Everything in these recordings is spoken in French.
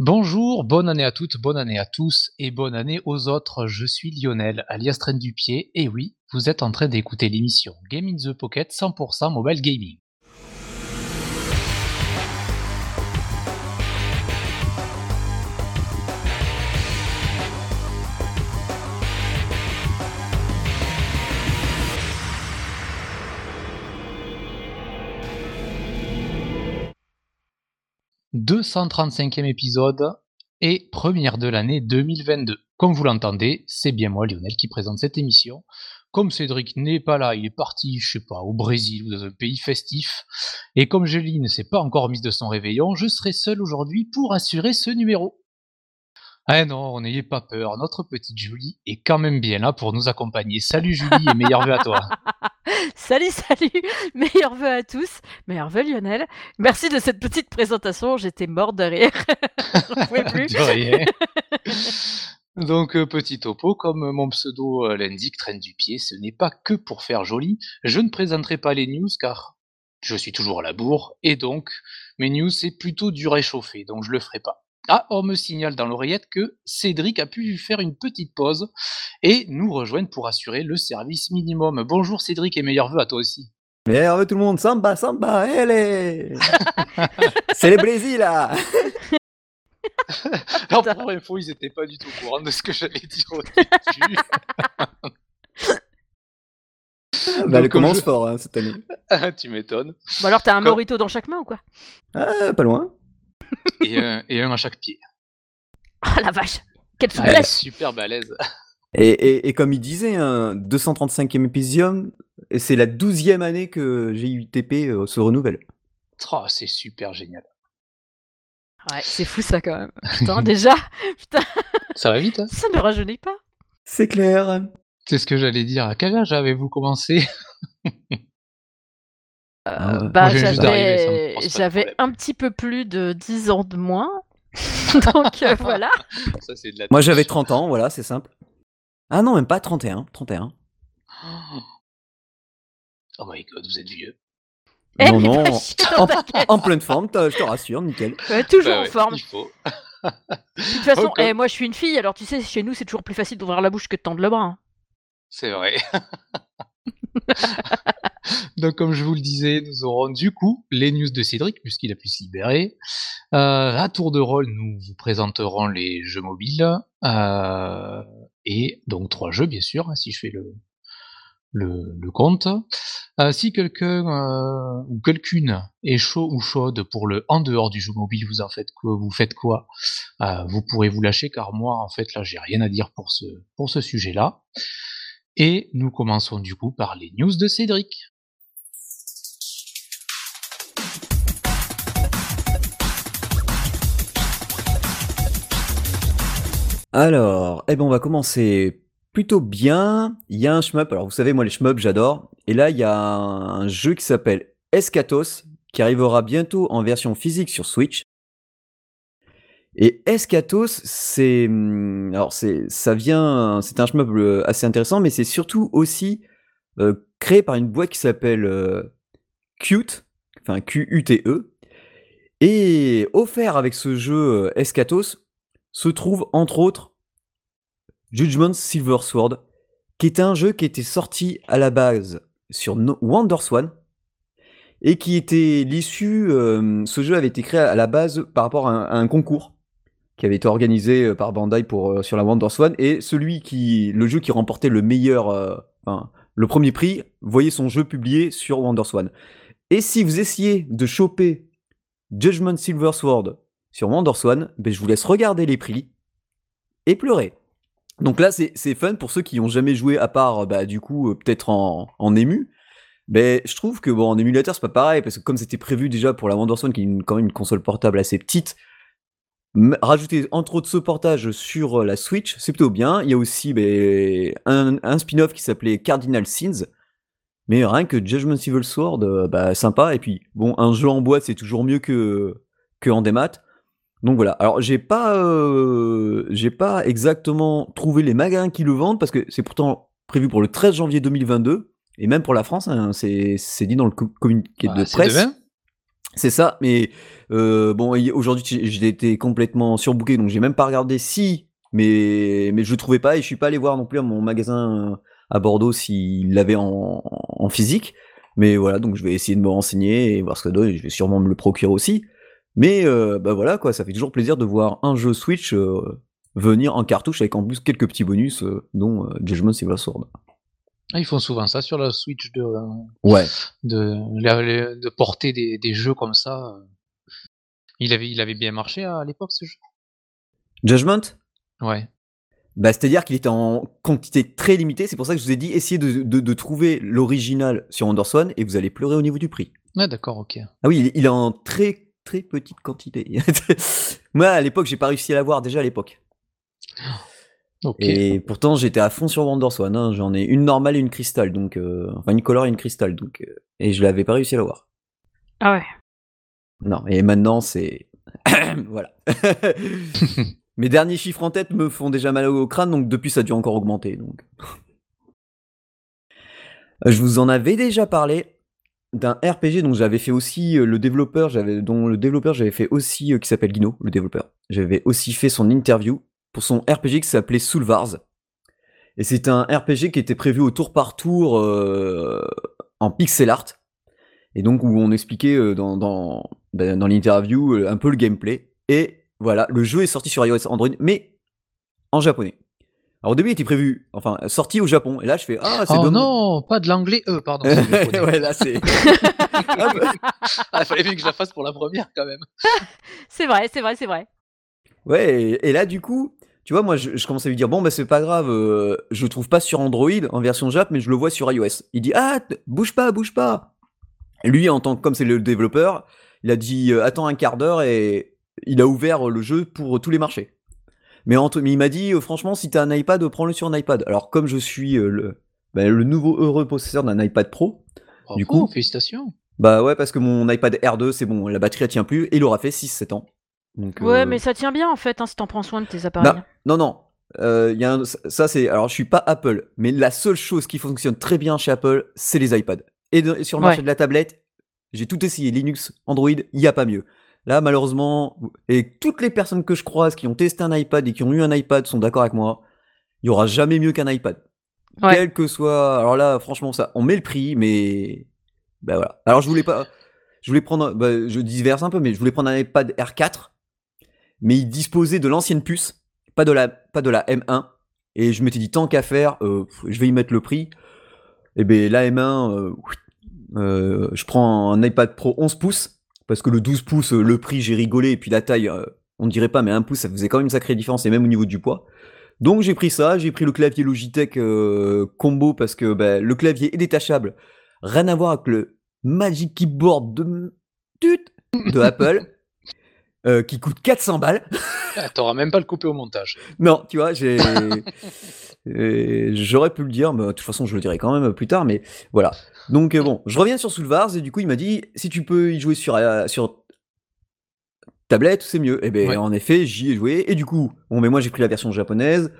Bonjour, bonne année à toutes, bonne année à tous et bonne année aux autres. Je suis Lionel, alias Train du Pied, et oui, vous êtes en train d'écouter l'émission Game in the Pocket 100% mobile gaming. 235e épisode et première de l'année 2022. Comme vous l'entendez, c'est bien moi, Lionel, qui présente cette émission. Comme Cédric n'est pas là, il est parti, je sais pas, au Brésil ou dans un pays festif. Et comme Julie ne s'est pas encore mise de son réveillon, je serai seul aujourd'hui pour assurer ce numéro. Ah non, n'ayez pas peur, notre petite Julie est quand même bien là pour nous accompagner. Salut Julie et meilleurs vœux à toi. salut, salut, meilleurs vœux à tous, meilleurs vœux Lionel. Merci de cette petite présentation, j'étais mort de rire. plus. de rien. Donc, euh, petit topo, comme mon pseudo euh, l'indique, traîne du pied, ce n'est pas que pour faire joli. Je ne présenterai pas les news car je suis toujours à la bourre et donc mes news c'est plutôt du réchauffé, donc je le ferai pas. Ah, on me signale dans l'oreillette que Cédric a pu faire une petite pause et nous rejoindre pour assurer le service minimum. Bonjour Cédric et meilleurs vœux à toi aussi. Meilleurs vœux tout le monde, samba, samba, allez C'est les Brésil là Alors pour info, ils étaient pas du tout au courant de ce que j'allais dire au début. bah, elle commence fort hein, cette année. Ah, tu m'étonnes. Bon alors t'as un morito dans chaque main ou quoi? Ah, Pas loin et, un, à chaque pied. Oh la vache Quelle souplesse Super balèze et, comme il disait, un 235e épisode, c'est la 12e année que GUTP euh, se renouvelle. Oh, c'est super génial. Ouais, c'est fou ça quand même. Putain, déjà Putain Ça va vite, hein Ça ne rajeunit pas. C'est clair. C'est ce que j'allais dire. À quel âge avez-vous commencé? euh, bah, j'avais un petit peu plus de 10 ans de moins. Donc euh, voilà. Moi j'avais 30 ans, voilà, c'est simple. Ah non, même pas 31. 31. Oh my god, vous êtes vieux. Eh, non, non, en, pleine forme, je te rassure, nickel. toujours bah en forme. Il faut. de toute façon, eh, moi je suis une fille, alors tu sais, chez nous c'est toujours plus facile d'ouvrir la bouche que de tendre le bras. Hein. C'est vrai. Donc, comme je vous le disais, nous aurons du coup les news de Cédric, puisqu'il a pu se libérer. Euh, à tour de rôle, nous vous présenterons les jeux mobiles. Euh, et donc, trois jeux, bien sûr, hein, si je fais le, le, compte. Euh, si quelqu'un ou quelqu'une est chaud ou chaude pour le en dehors du jeu mobile, vous en faites quoi Vous faites pourrez vous lâcher, car moi, en fait, là, j'ai rien à dire pour ce sujet-là. Et nous commençons du coup par les news de Cédric. Alors, eh ben on va commencer plutôt bien. Il y a un shmup, alors vous savez moi les shmups j'adore. Et là il y a un jeu qui s'appelle Escatos qui arrivera bientôt en version physique sur Switch. Et Escatos, c'est hum, alors c'est ça vient, c'est un shmup euh, assez intéressant, mais c'est surtout aussi euh, créé par une boîte qui s'appelle euh, enfin Q-U-T-E, et offert avec ce jeu Escatos se trouve entre autres Judgment Silver Sword, qui est un jeu qui était sorti à la base sur WonderSwan et qui était l'issue. ce jeu avait été créé à la base par rapport à un concours qui avait été organisé euh, par Bandai pour euh, sur la WonderSwan et celui qui le jeu qui remportait le meilleur euh, le premier prix voyait son jeu publié sur WonderSwan. Et si vous essayez de choper Judgment Silver Sword sur WonderSwan, ben je vous laisse regarder les prix et pleurer. Donc là, c'est fun pour ceux qui ont jamais joué à part, bah, du coup, peut-être en, ému. Ben, je trouve que bon, en émulateur, c'est pas pareil, parce que comme c'était prévu déjà pour la WonderSwan, qui est quand même une console portable assez petite, Rajouter entre autres ce portage sur euh, la Switch, c'est plutôt bien. Il y a aussi ben, un, spin-off qui s'appelait Cardinal Sins. Mais rien que Judgment Civil Sword, euh, bah, sympa. Et puis, bon, un jeu en boîte, c'est toujours mieux que, que en démat. Donc voilà. Alors, j'ai pas, euh, j'ai pas exactement trouvé les magasins qui le vendent parce que c'est pourtant prévu pour le 13 janvier 2022. Et même pour la France, hein, c'est dit dans le communiqué de presse. C'est ça, mais euh, bon, aujourd'hui j'ai été complètement surbooké, donc j'ai même pas regardé si, mais mais je le trouvais pas et je suis pas allé voir non plus à mon magasin euh, à Bordeaux s'il l'avait en, en, physique. Mais voilà, donc je vais essayer de me renseigner et voir ce que ça donne. Et je vais sûrement me le procurer aussi. Mais euh, bah voilà quoi, ça fait toujours plaisir de voir un jeu Switch euh, venir en cartouche avec en plus quelques petits bonus, dont Judgment Civil Sword. Ah, ils font souvent ça sur la Switch de, ouais. de, de, porter des, des, jeux comme ça. Il avait, il avait bien marché à l'époque ce jeu. Judgment? Ouais. Bah, C'est-à-dire qu'il était en quantité très limitée, c'est pour ça que je vous ai dit essayez de, de, de trouver l'original sur Anderson et vous allez pleurer au niveau du prix. Ouais, d'accord, ok. Ah oui, il, est en très très petite quantité. Moi à l'époque, j'ai pas réussi à l'avoir déjà à l'époque. Et pourtant, j'étais à fond sur Wonderswan. Hein. J'en ai une normale et une cristal, donc euh, enfin une color et une cristal, donc euh, et je l'avais pas réussi à l'avoir. Ah ouais. Non, et maintenant c'est voilà. Mes derniers chiffres en tête me font déjà mal au crâne, donc depuis ça a dû encore augmenter. Donc. je vous en avais déjà parlé d'un RPG dont j'avais fait aussi euh, le développeur, j'avais dont le développeur j'avais fait aussi qui s'appelle Guino, le développeur. J'avais aussi fait son interview pour son RPG qui s'appelait Soulvars. Et c'est un RPG qui était prévu au tour par tour euh, en pixel art. Et donc où on expliquait euh, dans, dans, ben, dans l'interview euh, un peu le gameplay. Et voilà, le jeu est sorti sur iOS Android, mais en japonais. Alors au début, il était prévu, enfin, sorti au Japon. Et là, je fais Ah, c'est Oh non, pas de l'anglais. Euh, pardon. ouais, là, c'est. ah, il fallait bien que je la fasse pour la première, quand même. c'est vrai, c'est vrai, c'est vrai. Ouais, et, là, du coup, tu vois, moi, je, commence à lui dire, bon, bah, c'est pas grave, euh, je trouve pas sur Android en version Jap, mais je le vois sur iOS. Il dit, ah, bouge pas, bouge pas. lui, en tant que, comme c'est le développeur, il a dit, euh, attends un quart d'heure et il a ouvert le jeu pour tous les marchés. Mais, il m'a dit, euh, franchement, si t'as un iPad, prends-le sur un iPad. Alors, comme je suis le, bah, le nouveau heureux possesseur d'un iPad Pro, du coup. félicitations. Bah ouais, parce que mon iPad R2, c'est bon, la batterie elle tient plus, et il aura fait 6-7 ans ouais, euh, mais ça tient bien en fait, hein, si t'en prends soin de tes appareils. non, non. Euh, y a ça c'est alors je suis pas Apple, mais la seule chose qui fonctionne très bien chez Apple, c'est les iPads. Et sur le marché de la tablette, j'ai tout essayé, Linux, Android, il y a pas mieux. Là malheureusement, et toutes les personnes que je croise qui ont testé un iPad et qui ont eu un iPad sont d'accord avec moi, il y aura jamais mieux qu'un iPad. Quel que soit, alors là franchement ça, on met le prix, mais ben voilà. Alors je voulais pas, je voulais prendre, bah, je diverse un peu, mais je voulais prendre un iPad R4 mais il disposait de l'ancienne puce, pas de la, pas de la M1. Et je m'étais dit, tant qu'à faire, euh, je vais y mettre le prix. Et bien la M1, euh, euh, je prends un iPad Pro 11 pouces, parce que le 12 pouces, le prix, j'ai rigolé, et puis la taille, on ne dirait pas, mais un pouce, ça faisait quand même une sacrée différence, et même au niveau du poids. Donc j'ai pris ça, j'ai pris le clavier Logitech combo, parce que ben, le clavier est détachable, rien à voir avec le Magic Keyboard de, de Apple. Euh, qui coûte 400 balles. Ah, T'auras même pas le coupé au montage. Non, tu vois, j'ai. J'aurais pu le dire, mais de toute façon, je le dirai quand même plus tard, mais voilà. Donc, euh, bon, je reviens sur Soulvars, et du coup, il m'a dit si tu peux y jouer sur, euh, sur tablette, c'est mieux. Et eh bien, en effet, j'y ai joué, et du coup, bon, mais moi, j'ai pris la version japonaise,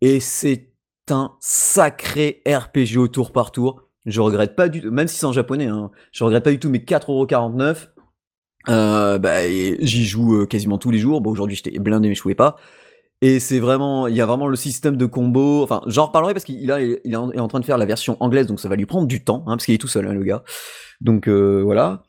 et c'est un sacré RPG au tour par tour. Je regrette pas du tout, même si c'est en japonais, hein, je regrette pas du tout mes 4,49€. Euh, bah, j'y joue euh, quasiment tous les jours. Bon, aujourd'hui j'étais blindé, mais je jouais pas. Et c'est vraiment, il y a vraiment le système de combo. Enfin, j'en reparlerai parce qu'il il est en train de faire la version anglaise, donc ça va lui prendre du temps, hein, parce qu'il est tout seul, hein, le gars. Donc euh, voilà.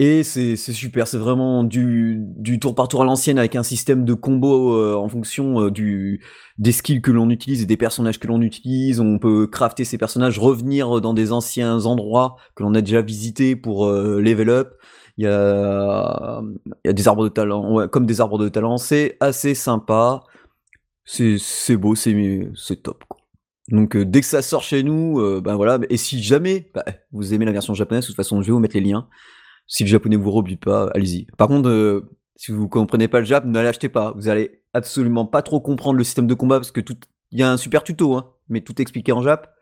Et c'est super, c'est vraiment du, du tour par tour à l'ancienne avec un système de combo euh, en fonction du, des skills que l'on utilise et des personnages que l'on utilise. On peut crafter ces personnages, revenir dans des anciens endroits que l'on a déjà visités pour level up. Il y a, y a des arbres de talent, ouais, comme des arbres de talent. C'est assez sympa. C'est beau, c'est top. Quoi. Donc euh, dès que ça sort chez nous, euh, ben voilà. Et si jamais bah, vous aimez la version japonaise, de toute façon, je vais vous mettre les liens. Si le japonais vous rebute pas, allez-y. Par contre, euh, si vous comprenez pas le jap, ne l'achetez pas. Vous allez absolument pas trop comprendre le système de combat parce que tout, il y a un super tuto, hein, mais tout expliqué en jap.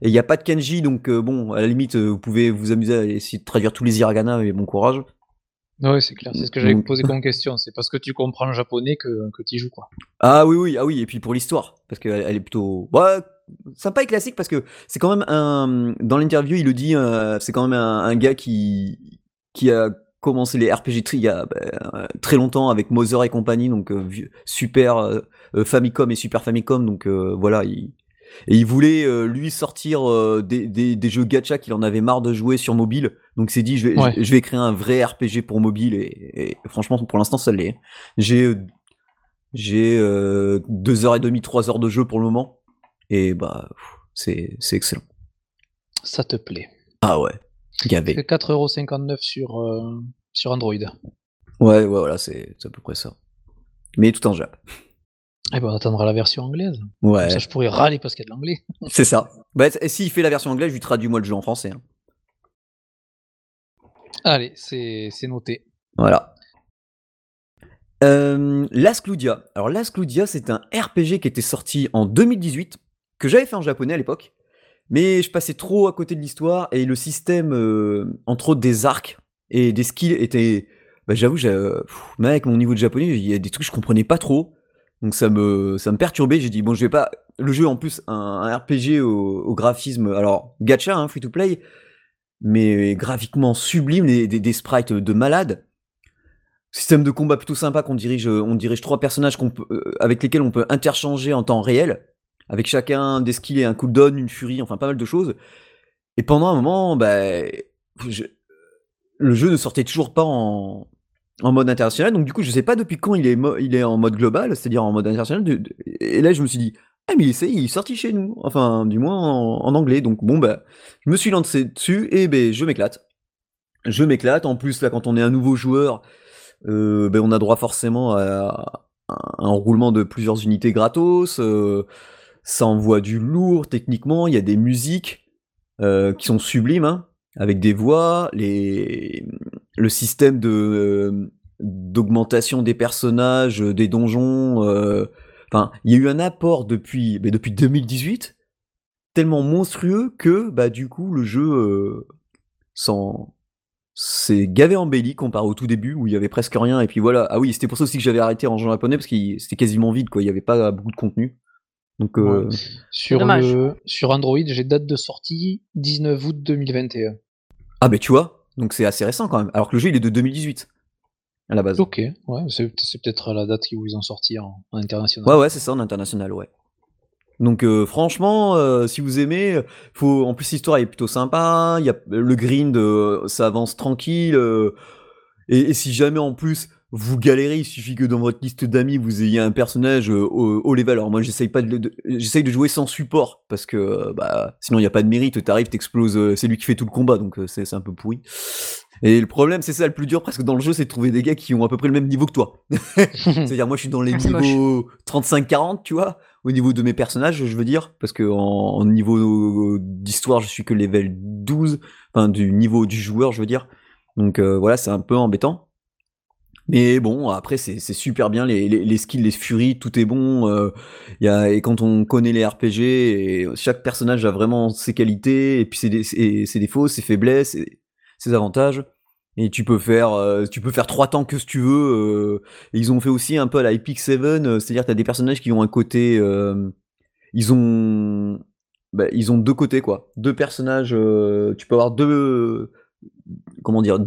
Et il n'y a pas de kanji, donc euh, bon, à la limite, euh, vous pouvez vous amuser à essayer de traduire tous les hiragana, mais bon courage. Oui, c'est clair, c'est ce que j'avais posé comme question. C'est parce que tu comprends le japonais que, que tu y joues, quoi. Ah oui, oui, ah oui, et puis pour l'histoire, parce qu'elle elle est plutôt. Bah, sympa et classique, parce que c'est quand même un. Dans l'interview, il le dit, euh, c'est quand même un, gars qui, qui a commencé les RPG il y a bah, très longtemps avec Mother et compagnie, donc Super Famicom et Super Famicom, donc voilà, il, et il voulait lui sortir des, des, jeux gacha qu'il en avait marre de jouer sur mobile. Donc s'est dit je vais, je, vais créer un vrai RPG pour mobile et, franchement pour l'instant ça l'est. J'ai j'ai deux heures et demie, trois heures de jeu pour le moment et bah c'est excellent. Ça te plaît Ah ouais, gavé. 4,59€ sur sur Android. Ouais ouais voilà c'est à peu près ça. Mais tout en Jap. Eh ben, on attendra la version anglaise. Ouais. ça, je pourrais râler parce qu'il y a de l'anglais. C'est ça. Bah, et s'il fait la version anglaise, je lui traduis moi le jeu en français. Hein. Allez, c'est noté. Voilà. Euh, Las. Alors, Las Cludia, c'est un RPG qui était sorti en 2018, que j'avais fait en japonais à l'époque, mais je passais trop à côté de l'histoire et le système, euh, entre autres des arcs et des skills, était. Bah, j'avoue, mec, mon niveau de japonais, il y a des trucs que je comprenais pas trop. Donc ça me, ça me perturbait. J'ai dit, bon, je vais pas. Le jeu, en plus, un, RPG au, graphisme. Alors, gacha, hein, free to play. Mais graphiquement sublime, des, sprites de malade. Système de combat plutôt sympa qu'on dirige, on dirige trois personnages qu'on peut, euh, avec lesquels on peut interchanger en temps réel, avec chacun des skills et un cooldown, une furie, enfin pas mal de choses. Et pendant un moment, bah, le jeu ne sortait toujours pas en, en mode international. Donc du coup, je sais pas depuis quand il est, il est en mode global, c'est-à-dire en mode international. et là, je me suis dit, ah mais il est, sorti chez nous, enfin du moins en, anglais. Donc bon bah, je me suis lancé dessus et ben je m'éclate. Je m'éclate. En plus là, quand on est un nouveau joueur, euh, ben, on a droit forcément à, un roulement de plusieurs unités gratos. Euh, ça envoie du lourd techniquement. Il y a des musiques euh, qui sont sublimes. Hein avec des voix, les, le système de euh, d'augmentation des personnages, euh, des donjons. Euh, enfin, il y a eu un apport depuis, mais depuis 2018 tellement monstrueux que bah du coup le jeu sans c'est gavé embelli comparé au tout début où il y avait presque rien et puis voilà. Ah oui c'était pour ça aussi que j'avais arrêté en jeu japonais parce que c'était quasiment vide quoi. Il y avait pas beaucoup de contenu. Donc sur sur Android j'ai date de sortie 19 août 2021 ah, ben tu vois, donc c'est assez récent quand même. Alors que le jeu il est de 2018 à la base. Ok, ouais, c'est peut-être la date où ils ont sorti en, international. Ouais, ouais, c'est ça, en international, ouais. Donc euh, franchement, euh, si vous aimez, faut en plus l'histoire est plutôt sympa. Il y a le grind, euh, ça avance tranquille. et, si jamais en plus vous galérez, il suffit que dans votre liste d'amis vous ayez un personnage euh, au, level. Alors moi j'essaye pas de, j'essaye de jouer sans support parce que euh, bah sinon il y a pas de mérite. T'arrives, t'exploses, euh, c'est lui qui fait tout le combat donc c'est un peu pourri. Et le problème c'est ça le plus dur presque dans le jeu, c'est de trouver des gars qui ont à peu près le même niveau que toi. C'est-à-dire moi je suis dans les niveaux 35-40 tu vois, au niveau de mes personnages je veux dire, parce que en, niveau d'histoire je suis que level 12, enfin du niveau du joueur je veux dire. Donc voilà c'est un peu embêtant. Mais bon, après, c'est super bien, les, les, les, skills, les furies, tout est bon. Euh, y a, et quand on connaît les RPG, chaque personnage a vraiment ses qualités, et puis ses, ses, défauts, ses faiblesses, ses avantages. Et tu peux faire, euh, tu peux faire trois temps que ce tu veux. Euh, ils ont fait aussi un peu à la Epic 7, euh, c'est-à-dire que tu as des personnages qui ont un côté... ils ont... Bah, ils ont deux côtés, quoi. Deux personnages... tu peux avoir deux comment dire,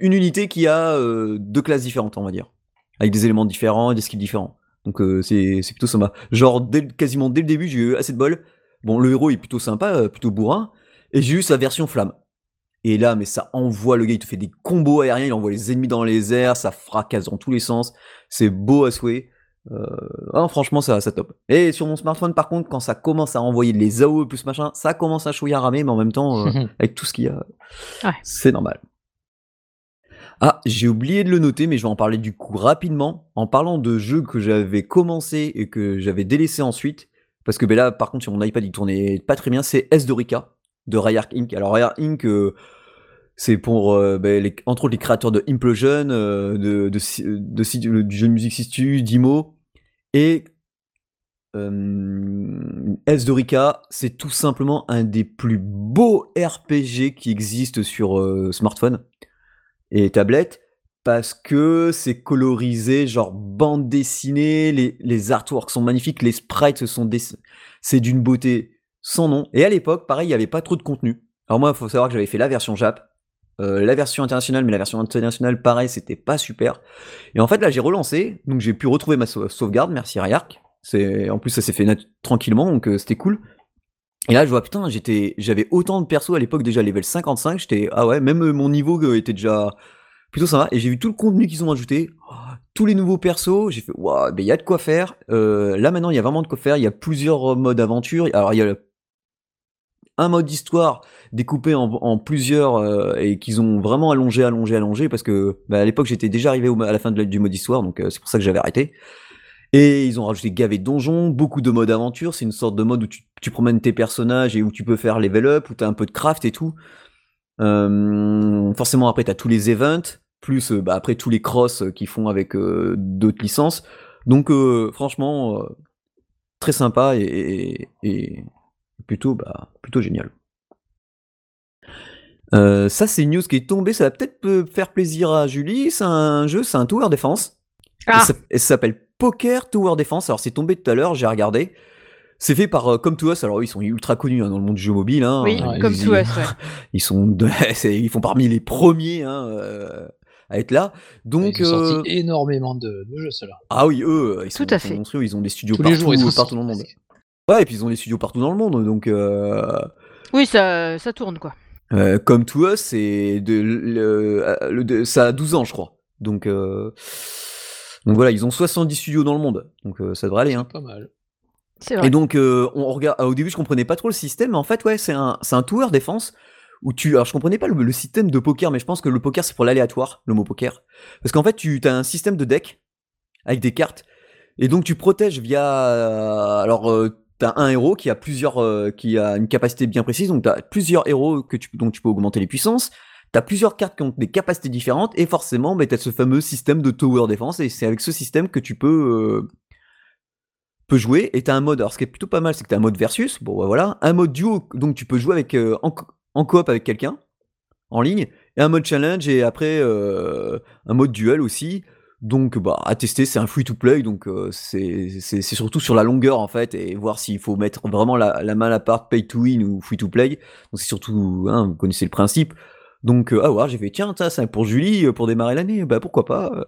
une unité qui a euh, deux classes différentes, on va dire, avec des éléments différents et des skills différents. Donc euh, c'est plutôt sympa. Genre quasiment dès le début, j'ai eu assez de bol. Bon, le héros est plutôt sympa, euh, plutôt bourrin, et j'ai eu sa version flamme. Et là, mais ça envoie le gars, il te fait des combos aériens, il envoie les ennemis dans les airs, ça fracasse dans tous les sens. C'est beau à souhait. Euh, franchement, ça, ça top. Et sur mon smartphone, par contre, quand ça commence à envoyer les AOE plus machin, ça commence à chouiller à ramer, mais en même temps, euh, avec tout ce qu'il y a, c'est normal. Ah, j'ai oublié de le noter, mais je vais en parler du coup rapidement, en parlant de jeux que j'avais commencé et que j'avais délaissé ensuite. Parce que ben là, par contre, sur mon iPad, il tournait pas très bien. C'est S Dorica de Rayark Inc. Alors, Rayark Inc., euh, c'est pour, ben, les, entre autres, les créateurs de Implosion, de, de, de, du jeu de musique Sistu, Dimo, et euh, Dorica, c'est tout simplement un des plus beaux RPG qui existent sur smartphone et tablette parce que c'est colorisé, genre bande dessinée, les, les artworks sont magnifiques, les sprites sont c'est d'une beauté sans nom. Et à l'époque, pareil, il n'y avait pas trop de contenu. Alors moi, il faut savoir que j'avais fait la version Jap. Euh, la version internationale, mais la version internationale, pareil, c'était pas super. Et en fait, là, j'ai relancé, donc j'ai pu retrouver ma sau- sauvegarde, merci Rayark. En plus, ça s'est fait tranquillement, donc euh, c'était cool. Et là, je vois, putain, j'avais autant de persos à l'époque, déjà level 55, j'étais, ah ouais, même euh, mon niveau était déjà plutôt sympa. Et j'ai vu tout le contenu qu'ils ont ajouté, oh, tous les nouveaux persos, j'ai fait, waouh, mais il y a de quoi faire. Là, maintenant, il y a vraiment de quoi faire, il y a plusieurs modes aventure. Alors, il y a le- un mode d'histoire découpé en, plusieurs euh, et qu'ils ont vraiment allongé, allongé, allongé parce que bah, à l'époque j'étais déjà arrivé à la fin de du mode histoire donc euh, c'est pour ça que j'avais arrêté. Et ils ont rajouté gavé de donjons, beaucoup de modes aventure, c'est une sorte de mode où tu, promènes tes personnages et où tu peux faire level up, où tu as un peu de craft et tout. Euh, forcément après tu as tous les events, plus bah, après tous les cross euh, qu'ils font avec d'autres licences. Donc franchement, très sympa et plutôt, bah, plutôt génial. Euh, ça, c'est une news qui est tombée. Ça va peut-être euh, faire plaisir à Julie. C'est un jeu, c'est un Tower Defense. Ah. ça, et ça s'appelle Poker Tower Defense. Alors, c'est tombé tout à l'heure, j'ai regardé. C'est fait par euh, Come To Us. Alors, ils sont ultra connus hein, dans le monde du jeu mobile. Hein. Oui, ouais, comme ils, tout us, ouais. ils sont, de- ils font parmi les premiers hein, euh, à être là. Donc, Ils ont euh, sorti énormément de, de jeux, ceux-là. ah oui, eux, ils sont, Tout à sont fait. monstrueux. Ils ont des studios Tous partout, les jours, ils partout dans le monde. Ouais, et puis ils ont des studios partout dans le monde. Donc, euh, Oui, ça, ça tourne, quoi. Euh, comme To Us, c'est de, le, euh, le- de- ça a 12 ans, je crois. Donc, euh, donc voilà, ils ont 70 studios dans le monde. Donc euh, ça devrait aller. Hein. Pas mal. C'est vrai. Et donc, euh, on regarde. Au début, je comprenais pas trop le système, mais en fait, ouais, c'est un, c'est un tower défense où tu. Alors, je comprenais pas le, le système de poker, mais je pense que le poker, c'est pour l'aléatoire, le mot poker. Parce qu'en fait, tu as un système de deck avec des cartes, et donc tu protèges via. euh, alors, t'as un héros qui a plusieurs, euh, qui a une capacité bien précise, donc t'as plusieurs héros que tu, dont tu peux augmenter les puissances. T'as plusieurs cartes qui ont des capacités différentes, et forcément, bah, t'as ce fameux système de tower défense, et c'est avec ce système que tu peux. euh, jouer et t'as un mode alors ce qui est plutôt pas mal c'est que t'as un mode versus bon bah, voilà un mode duo donc tu peux jouer avec euh, en, co- en coop avec quelqu'un en ligne et un mode challenge et après un mode duel aussi donc bah à tester c'est un free to play donc euh, c'est surtout sur la longueur en fait et voir s'il faut mettre vraiment la, la main à part pay to win ou free to play donc c'est surtout hein, vous connaissez le principe donc euh, ah ouais j'ai fait tiens ça c'est pour Julie euh, pour démarrer l'année bah pourquoi pas euh.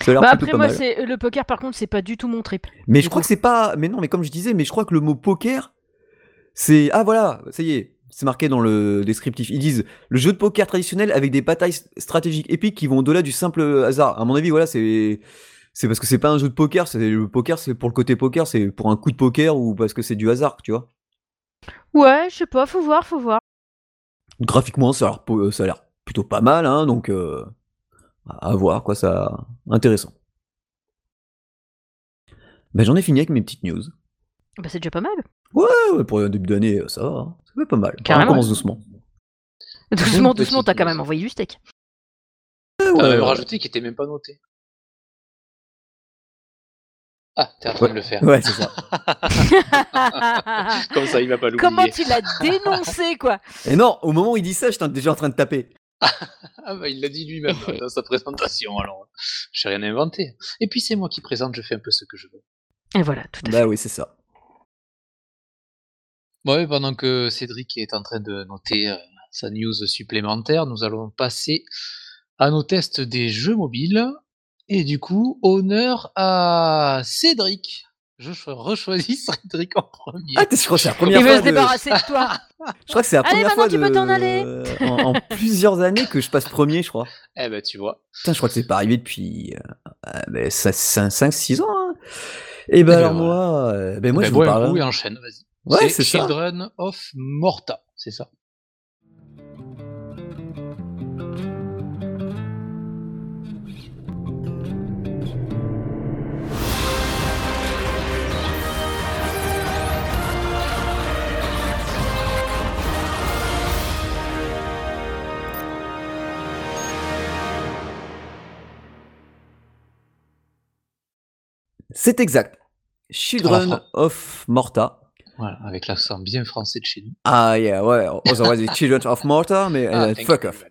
ça a l'air Bah, après, pas moi, c'est le poker, par contre, c'est pas du tout mon trip. Mais Du je crois que c'est pas. Mais non, mais comme je disais, mais je crois que le mot poker, c'est. Ah voilà, ça y est, c'est marqué dans le descriptif. Ils disent le jeu de poker traditionnel avec des batailles stratégiques épiques qui vont au-delà du simple hasard. À mon avis, voilà, c'est. C'est parce que c'est pas un jeu de poker, c'est le poker, c'est pour le côté poker, c'est pour un coup de poker ou parce que c'est du hasard, tu vois. Ouais, je sais pas, faut voir, faut voir. Graphiquement, ça a l'air, ça a l'air plutôt pas mal, hein, donc euh, à voir quoi, ça intéressant. Ben j'en ai fini avec mes petites news. Bah, c'est déjà pas mal. Ouais, ouais, pour un début d'année, ça va, hein. Fait pas mal. Carrément. On commence doucement. Doucement, doucement, t'as quand même envoyé du steak. T'as ouais, même ouais. rajouté qui était même pas noté. Ah, t'es en train de le faire. Ouais, c'est ça. Comme ça, il va pas Comment l'oublier. tu l'as dénoncé, quoi? Et non, au moment où il dit ça, j'étais déjà en train de taper. Ah bah il l'a dit lui-même dans sa présentation, alors j'ai rien inventé. Et puis c'est moi qui présente, je fais un peu ce que je veux. Et voilà, tout à fait. Bah oui, c'est ça. Ouais, pendant que Cédric est en train de noter euh, sa news supplémentaire, nous allons passer à nos tests des jeux mobiles. Et du coup, honneur à Cédric. Je cho- rechoisis Cédric en premier. Ah, t'es- je crois que c'est la première Il fois. veut se de- débarrasser de toi. Je crois que c'est la Allez, première maintenant, fois tu peux de- t'en aller. en, en plusieurs années que je passe premier, je crois. Eh ben tu vois. Putain, je crois que c'est pas arrivé depuis euh, 5-6 ans. Hein. Et ben Eh ben alors voilà. moi, euh, ben moi Ben, je vous bois un parle. coup et enchaîne, vas-y. Ouais, c'est ça. Children of Morta, c'est ça. C'est exact. Children Enfin. of Morta. Voilà, avec l'accent bien français de chez nous. Ah yeah, ouais. Otherwise, it's Children of Morta, mais Ah, euh, fuck off.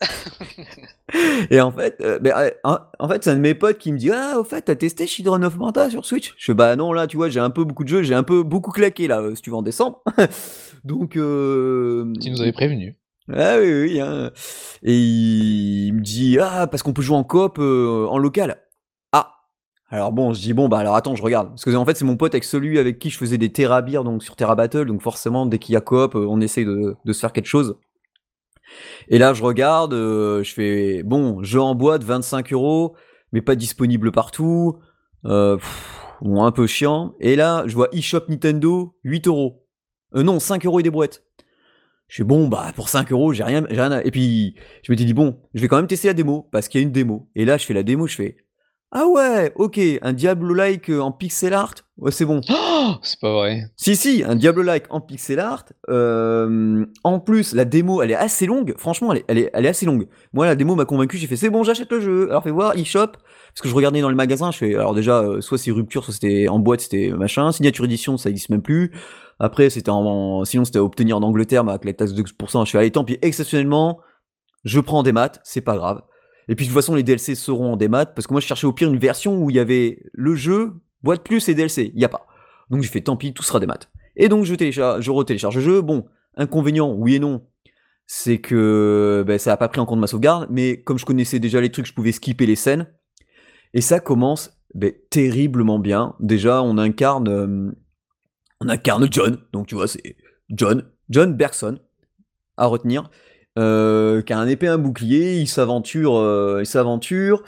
Et en fait, euh, euh, en, fait, c'est un de mes potes qui me dit Ah, au fait, t'as testé Children of Morta sur Switch? Je fais Bah non, là, tu vois, j'ai un peu beaucoup de jeux, j'ai un peu beaucoup claqué là, euh, si tu veux en décembre. Donc, Tu nous avais prévenu. Ah oui, oui, hein. Et il, me dit ah parce qu'on peut jouer en coop en local. Alors bon, je dis bon bah alors attends, je regarde parce que en fait c'est mon pote avec celui avec qui je faisais des Terra donc sur Terra Battle donc forcément dès qu'il y a coop, euh, on essaye de, de, se faire quelque chose. Et là je regarde, euh, je fais bon jeu en boîte 25 euros mais pas disponible partout. Euh, bon, un peu chiant. Et là, je vois eShop Nintendo, 8 euros. Euh, non, 5 euros et des brouettes. Je suis bon, bah pour 5 euros, j'ai rien, j'ai rien à... Et puis, je m'étais dit, bon, je vais quand même tester la démo, parce qu'il y a une démo. Et là, je fais la démo, je fais, ah ouais, ok, un Diablo-like euh, en pixel art, ouais, c'est bon. Oh, c'est pas vrai. Si, si, un Diablo-like en pixel art. Euh, en plus, la démo, elle est assez longue. Franchement, elle est, elle est, elle est assez longue. Moi, la démo m'a convaincu, j'ai fait, c'est bon, j'achète le jeu. Alors, fais voir, eShop. Parce que je regardais dans le magasin, je fais, alors déjà, euh, soit c'est rupture, soit c'était en boîte, c'était machin. Signature édition, ça existe même plus. Après, c'était en, sinon c'était à obtenir en Angleterre, mais avec la taxe de 12%, je fais, allez, tant pis, exceptionnellement, je prends des maths, c'est pas grave. Et puis de toute façon, les DLC seront en démat, parce que moi je cherchais au pire une version où il y avait le jeu, boîte plus et DLC. Il n'y a pas. Donc j'ai fait tant pis, tout sera des maths. Et donc je télécharge, je retélécharge le jeu. Bon, inconvénient, oui et non, c'est que ben, ça n'a pas pris en compte ma sauvegarde, mais comme je connaissais déjà les trucs, je pouvais skipper les scènes. Et ça commence ben, terriblement bien. Déjà, on incarne, euh, on incarne John. Donc tu vois, c'est John, John Bergson à retenir. Euh, qui a un épée, un bouclier, il s'aventure, euh, il s'aventure,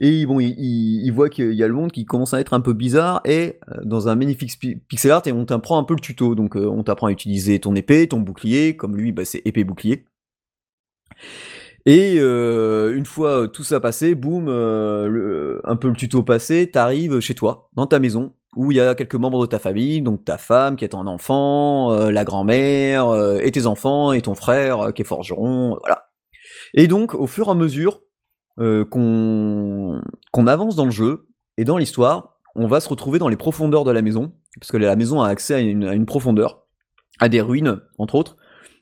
et bon, il, voit qu'il y a le monde qui commence à être un peu bizarre, et euh, dans un magnifique pixel art, et on t'apprend un peu le tuto, donc on t'apprend à utiliser ton épée, ton bouclier, comme lui, bah, c'est épée Et une fois tout ça passé, boum, un peu le tuto passé, t'arrives chez toi, dans ta maison, où il y a quelques membres de ta famille, donc ta femme qui est ton enfant, euh, la grand-mère, euh, et tes enfants, et ton frère euh, qui est forgeron, voilà. Et donc, au fur et à mesure qu'on avance dans le jeu et dans l'histoire, on va se retrouver dans les profondeurs de la maison, parce que la maison a accès à une, profondeur, à des ruines, entre autres,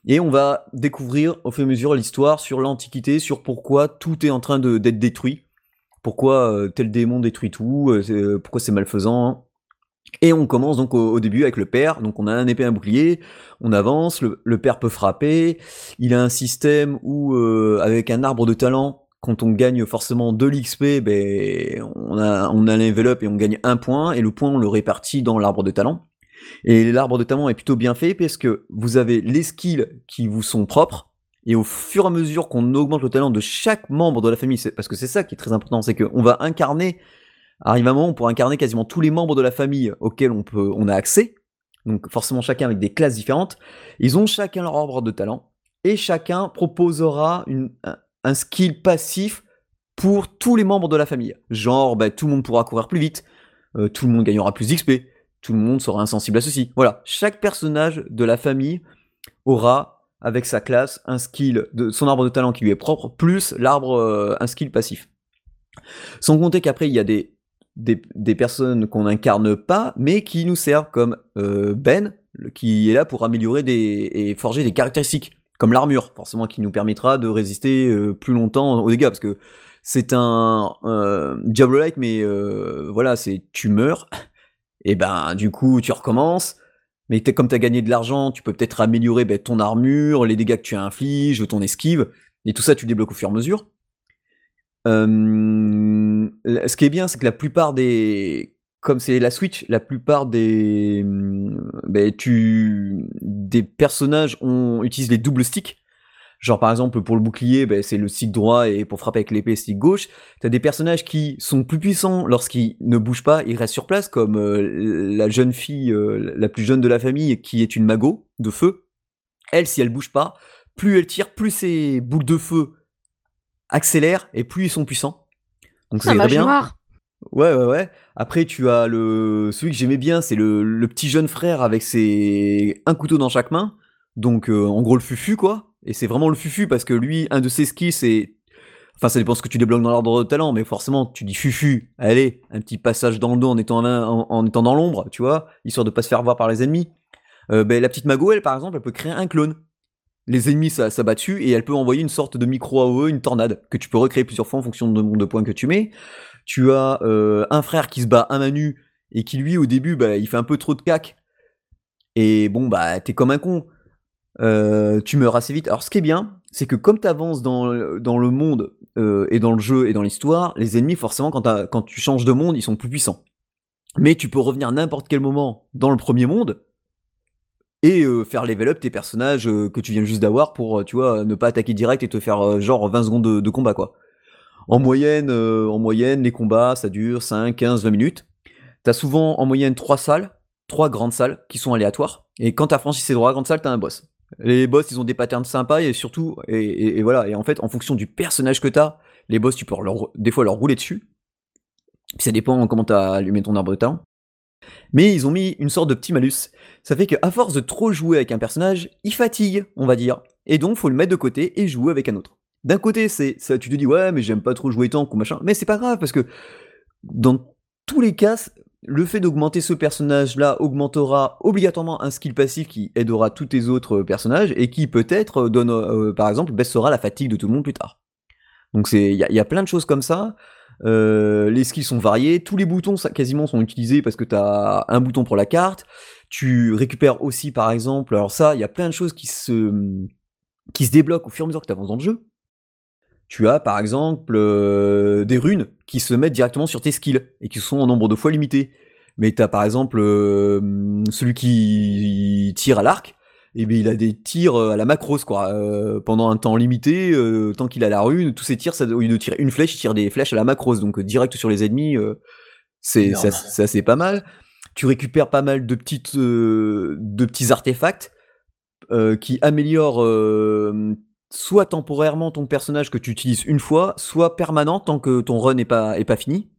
et on va découvrir au fur et à mesure l'histoire sur l'Antiquité, sur pourquoi tout est en train d'être détruit, pourquoi tel démon détruit tout, pourquoi c'est malfaisant, et on commence donc au, début avec le père, donc on a un épée, un bouclier, on avance, le, père peut frapper, il a un système où euh, avec un arbre de talent, quand on gagne forcément de l'XP, ben, on a, on a l'enveloppe et on gagne un point, et le point on le répartit dans l'arbre de talent. Et l'arbre de talent est plutôt bien fait parce que vous avez les skills qui vous sont propres, et au fur et à mesure qu'on augmente le talent de chaque membre de la famille, parce que c'est ça qui est très important, c'est qu'on va incarner arrive un moment incarner quasiment tous les membres de la famille auxquels on, peut, a accès, donc forcément chacun avec des classes différentes, ils ont chacun leur ordre de talent, et chacun proposera un, skill passif pour tous les membres de la famille. Genre, bah, tout le monde pourra courir plus vite, euh, tout le monde gagnera plus d'XP, tout le monde sera insensible à ceci. Voilà, chaque personnage de la famille aura, avec sa classe, un skill, de son arbre de talent qui lui est propre, plus l'arbre, euh, un skill passif. Sans compter qu'après, il y a des des, personnes qu'on n'incarne pas, mais qui nous servent, comme Ben, qui est là pour améliorer des, et forger des caractéristiques, comme l'armure, forcément, qui nous permettra de résister euh, plus longtemps aux dégâts, parce que c'est un euh, Diablo-like, mais voilà, c'est tu meurs, et ben du coup tu recommences, mais comme tu as gagné de l'argent, tu peux peut-être améliorer ben, ton armure, les dégâts que tu infliges, ton esquive, et tout ça tu débloques au fur et à mesure. Ce qui est bien, c'est que la plupart des comme c'est la Switch, la plupart des, ben, des personnages utilisent les doubles sticks. Genre par exemple pour le bouclier, ben, c'est le stick droit et pour frapper avec l'épée, stick gauche. T'as des personnages qui sont plus puissants lorsqu'ils ne bougent pas, ils restent sur place, comme la jeune fille, la plus jeune de la famille, qui est une mago de feu. Elle, si elle bouge pas, plus elle tire, plus ses boules de feu accélèrent et plus ils sont puissants. Donc c'est bien. Noir. Ouais, ouais, ouais. Après, tu as le celui que j'aimais bien, c'est le, petit jeune frère avec ses un couteau dans chaque main. Donc euh, en gros le fufu quoi. Et c'est vraiment le fufu parce que lui, un de ses skis, c'est Enfin, ça dépend ce que tu débloques dans l'ordre de talent, mais forcément, tu dis fufu, allez, un petit passage dans le dos en étant, dans l'ombre, tu vois, histoire de pas se faire voir par les ennemis. Euh, ben, la petite Mago, elle, par exemple, elle peut créer un clone les ennemis dessus et elle peut envoyer une sorte de micro AOE, une tornade, que tu peux recréer plusieurs fois en fonction de nombre de points que tu mets. Tu as euh, un frère qui se bat à main nue et qui lui au début bah, il fait un peu trop de cac. Et bon bah t'es comme un con. Euh, tu meurs assez vite. Alors ce qui est bien, c'est que comme tu avances dans, le monde euh, et dans le jeu et dans l'histoire, les ennemis forcément quand, tu changes de monde, ils sont plus puissants. Mais tu peux revenir n'importe quel moment dans le premier monde et euh, faire level up tes personnages que tu viens juste d'avoir pour, tu vois, ne pas attaquer direct et te faire genre 20 secondes de, combat. En moyenne, en moyenne, les combats, ça dure 5, 15, 20 minutes. T'as souvent en moyenne 3 salles, 3 grandes salles qui sont aléatoires. Et quand t'as franchi ces 3 grandes salles, t'as un boss. Les boss, ils ont des patterns sympas et surtout, et, voilà, et en fait, en fonction du personnage que t'as, les boss, tu peux des fois leur rouler dessus. Puis ça dépend comment t'as allumé ton arbre de talent. Mais ils ont mis une sorte de petit malus. Ça fait qu'à force de trop jouer avec un personnage, il fatigue, on va dire. Et donc, faut le mettre de côté et jouer avec un autre. D'un côté, c'est ça, tu te dis ouais, mais j'aime pas trop jouer tank ou machin. Mais c'est pas grave parce que dans tous les cas, le fait d'augmenter ce personnage-là augmentera obligatoirement un skill passif qui aidera tous tes autres personnages et qui peut-être donne, euh, par exemple, baissera la fatigue de tout le monde plus tard. Donc c'est, il y, a plein de choses comme ça. Euh, les skills sont variés, tous les boutons quasiment sont utilisés parce que tu as un bouton pour la carte. Tu récupères aussi par exemple, alors ça, il y a plein de choses qui se, qui se débloquent au fur et à mesure que tu avances dans le jeu. Tu as par exemple euh, des runes qui se mettent directement sur tes skills et qui sont en nombre de fois limité. Mais tu as par exemple euh, celui qui tire à l'arc, et bien il a des tirs euh, à la macros quoi. Euh, pendant un temps limité euh, tant qu'il a la rune tous ses tirs ça, au lieu de tirer une flèche il tire des flèches à la macros donc direct sur les ennemis c'est ça, c'est pas mal. Tu récupères pas mal de petites de petits artefacts qui améliorent soit temporairement ton personnage que tu utilises une fois soit permanent tant que ton run n'est pas fini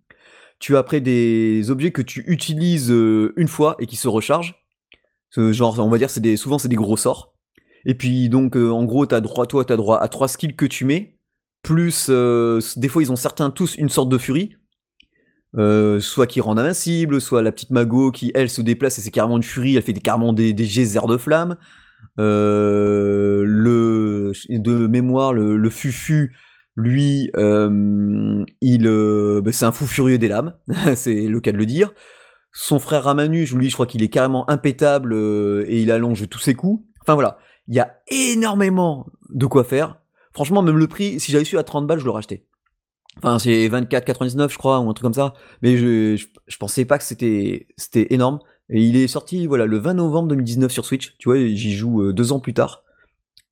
tu as après des objets que tu utilises une fois et qui se rechargent genre, on va dire, c'est des, souvent c'est des gros sorts. Et puis donc, euh, en gros, t'as droit, toi, t'as droit à trois skills que tu mets. Plus, euh, des fois, ils ont certains tous une sorte de furie. Euh, soit qui rend invincible, soit la petite Mago qui, elle, se déplace et c'est carrément une furie, elle fait carrément des, des geysers de flammes. Le, de mémoire, le, Fufu, lui, il, bah, c'est un fou furieux des lames, c'est le cas de le dire. Son frère Ramanu, lui, je crois qu'il est carrément impétable euh, et il allonge tous ses coups. Enfin voilà, il y a énormément de quoi faire. Franchement, même le prix, si j'avais su à 30 balles, je l'aurais acheté. Enfin, c'est 24,99 je crois, ou un truc comme ça. Mais je, je, pensais pas que c'était, c'était énorme. Et il est sorti, voilà, le 20 novembre 2019 sur Switch. Tu vois, j'y joue euh, deux ans plus tard.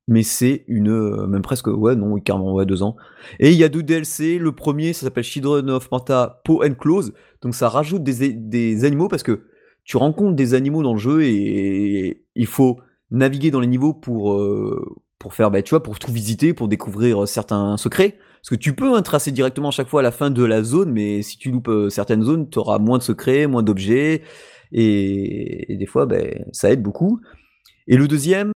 Mais c'est une euh, même presque ouais non carrément ouais deux ans. Et il y a deux DLC le premier ça s'appelle Children of Manta Po and Close donc ça rajoute des, animaux parce que tu rencontres des animaux dans le jeu et, il faut naviguer dans les niveaux pour euh, pour faire bah, tu vois pour tout visiter pour découvrir certains secrets. Parce que tu peux tracer directement à chaque fois à la fin de la zone mais si tu loupes certaines zones tu moins de secrets moins d'objets et, des fois ben ça aide beaucoup et le deuxième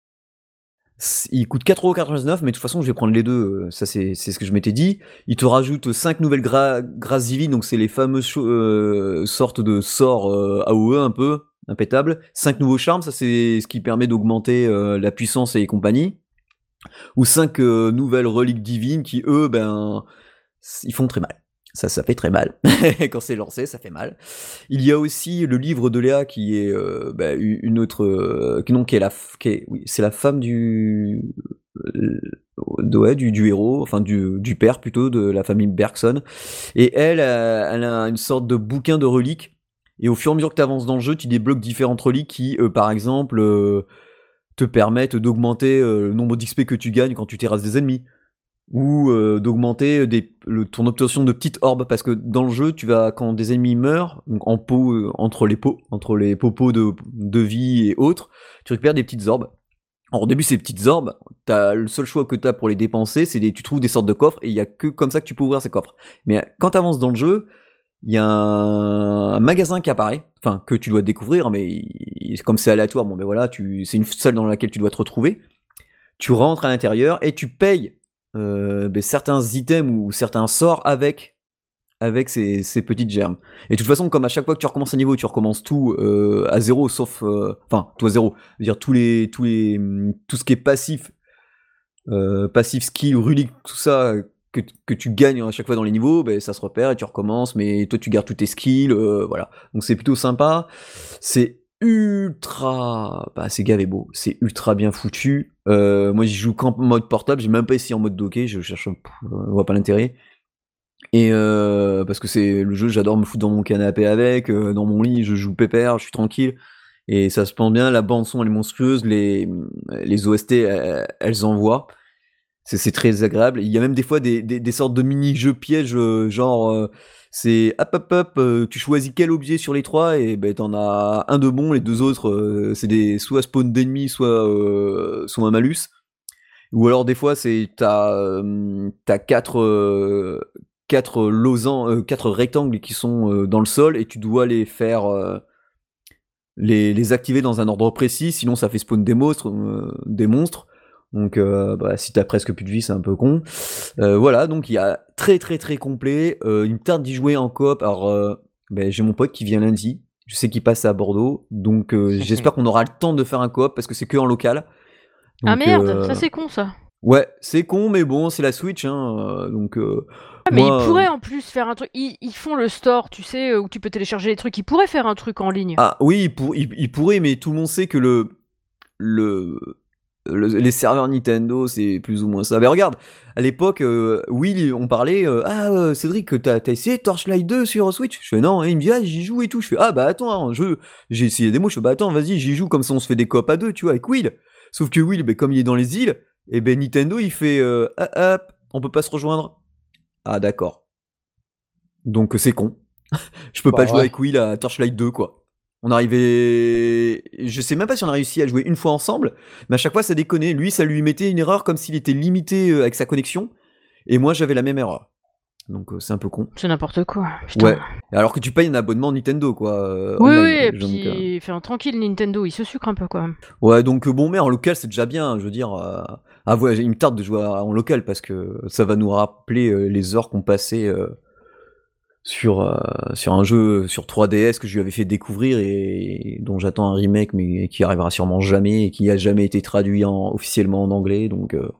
il coûte 4,99€, mais de toute façon, je vais prendre les deux. Euh, ça, c'est ce que je m'étais dit. Il te rajoute 5 nouvelles grâces divines, donc c'est les fameuses euh, sortes de sorts euh, AOE un peu, impétables. 5 nouveaux charmes, ça c'est ce qui permet d'augmenter la puissance et compagnie. Ou 5 nouvelles reliques divines qui, eux, ben, ils font très mal. Ça, ça fait très mal. Quand c'est lancé, ça fait mal. Il y a aussi le livre de Léa qui est euh, bah, une autre, euh, non, qui est la, c'est la femme du, euh, du, du, héros, enfin du, du, père plutôt de la famille Bergson. Et elle, elle a une sorte de bouquin de reliques. Et au fur et à mesure que tu avances dans le jeu, tu débloques différentes reliques qui, par exemple, te permettent d'augmenter le nombre d'XP que tu gagnes quand tu terrasses des ennemis ou euh, d'augmenter ton obtention de petites orbes parce que dans le jeu tu vas quand des ennemis meurent en pot euh, entre les pots entre les popos de, vie et autres tu récupères des petites orbes alors au début ces petites orbes as, le seul choix que tu as pour les dépenser c'est tu trouves des sortes de coffres et il y a que comme ça que tu peux ouvrir ces coffres mais quand tu avances dans le jeu il y a un, magasin qui apparaît, enfin que tu dois découvrir, mais comme c'est aléatoire, bon ben voilà, tu, c'est une salle dans laquelle tu dois te retrouver. Tu rentres à l'intérieur et tu payes euh, ben, certains items ou certains sorts avec avec ces, ces, petites germes. Et de toute façon, comme à chaque fois que tu recommences un niveau, tu recommences tout euh, à zéro, sauf, euh, enfin, tout à zéro. dire tous les, tous les, tout ce qui est passif, passif skill, relique, tout ça que, que, tu gagnes à chaque fois dans les niveaux, ben, ça se repère et tu recommences. Mais toi, tu gardes tous tes skills, voilà. Donc c'est plutôt sympa. C'est ultra. Bah, c'est gavé beau, c'est ultra bien foutu. Euh, moi, j'y joue qu'en mode portable, j'ai même pas essayé en mode docké, je cherche, je vois pas l'intérêt. Et euh, parce que c'est le jeu, j'adore me foutre dans mon canapé avec, euh, dans mon lit, je joue pépère, je suis tranquille. Et ça se prend bien, la bande son elle est monstrueuse, les, les OST elles, envoient. C'est très agréable. Il y a même des fois des, des, sortes de mini-jeux pièges, genre c'est hop hop hop, tu choisis quel objet sur les trois et ben t'en as un de bon, les deux autres c'est des soit spawn d'ennemis, soit soit un malus. Ou alors des fois c'est t'as t'as quatre quatre quatre rectangles qui sont dans le sol et tu dois les faire les, les activer dans un ordre précis, sinon ça fait spawn des monstres, des monstres. Donc euh, bah, si t'as presque plus de vie, c'est un peu con. Euh, voilà, donc il y a très très très complet. Euh, il me tarde d'y jouer en coop. Alors ben, j'ai mon pote qui vient lundi. Je sais qu'il passe à Bordeaux, donc j'espère qu'on aura le temps de faire un coop parce que c'est que en local. ah merde, ça c'est con ça. Ouais, c'est con, mais bon, c'est la Switch, hein, donc. Ah, mais ils pourraient en plus faire un truc. Ils, font le store, tu sais, où tu peux télécharger les trucs. Ils pourraient faire un truc en ligne. Ah oui, ils, ils pourraient, mais tout le monde sait que le le les serveurs Nintendo, c'est plus ou moins ça. Mais regarde, à l'époque, euh, oui, on parlait, euh, ah euh, Cédric, t'as as essayé Torchlight 2 sur Switch? Je fais non, et il me dit, ah j'y joue et tout. Je fais, ah bah attends, hein, je... j'ai essayé des mots, je fais, bah attends, vas-y, j'y joue comme ça on se fait des coop à deux, tu vois, avec Will. Sauf que Will, bah, comme il est dans les îles, et eh ben Nintendo il fait, ah, hop, on peut pas se rejoindre. Ah d'accord. Donc c'est con. je peux bah pas jouer avec Will à Torchlight 2, quoi. On arrivait. Je sais même pas si on a réussi à jouer une fois ensemble, mais à chaque fois ça déconnait. Lui, ça lui mettait une erreur comme s'il était limité euh, avec sa connexion, et moi j'avais la même erreur. Donc euh, c'est un peu con. C'est n'importe quoi. Ouais. Alors que tu payes un abonnement Nintendo, quoi. Euh, oui, oui, et puis fait un tranquille Nintendo, il se sucre un peu quand même. Ouais, donc bon, mais en local c'est déjà bien. Je veux dire, ah ouais, il me tarde de jouer en local parce que ça va nous rappeler les heures qu'on passait sur, euh, sur un jeu sur 3DS que je lui avais fait découvrir et dont j'attends un remake mais qui arrivera sûrement jamais et qui a jamais été traduit en, officiellement en anglais donc euh.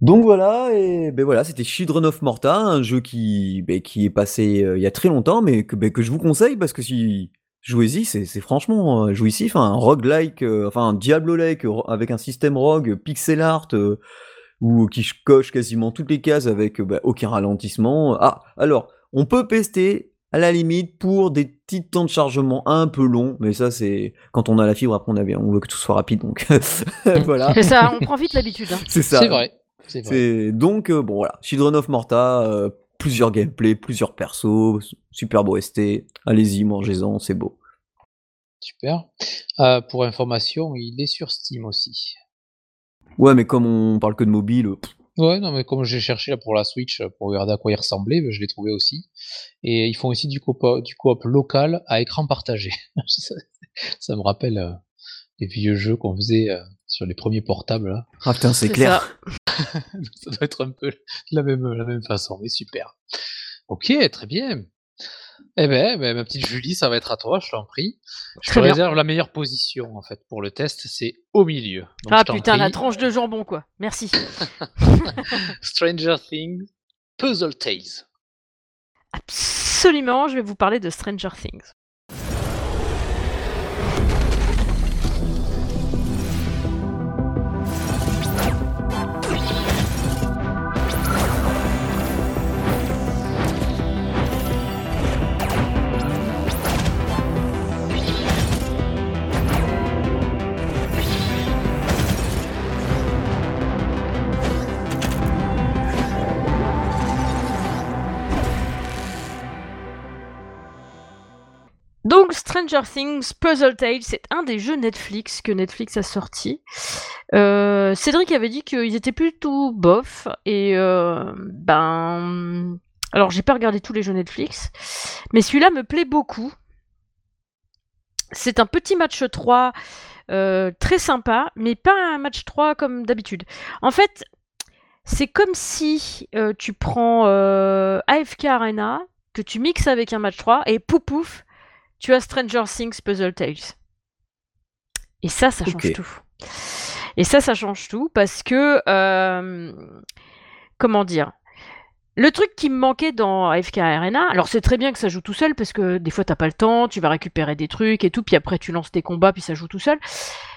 donc voilà et ben voilà c'était Children of Morta un jeu qui ben, qui est passé euh, il y a très longtemps mais que ben, que je vous conseille parce que si jouez-y c'est franchement jouissif un roguelike enfin un Diablo-like avec un système rogue pixel art ou qui coche quasiment toutes les cases avec bah, aucun ralentissement. Ah, alors, on peut pester à la limite pour des petits temps de chargement un peu longs, mais ça c'est quand on a la fibre après on a bien, on veut que tout soit rapide donc voilà. C'est ça, on prend vite l'habitude. Hein. C'est ça. C'est vrai. C'est Donc euh, bon voilà, Children of Morta, euh, plusieurs gameplays, plusieurs persos, super beau ST. Allez-y, mangez-en, c'est beau. Super. Euh, pour information, il est sur Steam aussi. Ouais, mais comme on parle que de mobile. Euh, ouais, non, mais comme j'ai cherché là pour la Switch euh, pour regarder à quoi il ressemblait, ben, je l'ai trouvé aussi. Et ils font aussi du coop, du coop local à écran partagé. ça, me rappelle euh, les vieux jeux qu'on faisait sur les premiers portables. Ah putain, c'est clair. Ça. doit être un peu la même, la même façon, mais super. Ok, très bien. Eh ben, ben, ma petite Julie, ça va être à toi, je t'en prie. Je te réserve la meilleure position en fait pour le test, c'est au milieu. ah putain, la tranche de jambon quoi. Merci. Stranger Things, Puzzle Tales. Absolument, je vais vous parler de Stranger Things. Stranger Things Puzzle Tales, c'est un des jeux Netflix que Netflix a sorti. Euh, Cédric avait dit qu'ils étaient plutôt bof et euh, ben alors j'ai pas regardé tous les jeux Netflix, mais celui-là me plaît beaucoup. C'est un petit match 3 euh, très sympa, mais pas un match 3 comme d'habitude. En fait, c'est comme si tu prends AFK Arena, que tu mixes avec un match 3 et pouf pouf, tu as Stranger Things Puzzle Tales. Et ça, ça change tout. Et ça, ça change tout parce que, euh, comment dire, Le truc qui me manquait dans AFK Arena, alors c'est très bien que ça joue tout seul parce que des fois t'as pas le temps, tu vas récupérer des trucs et tout, puis après tu lances tes combats, puis ça joue tout seul.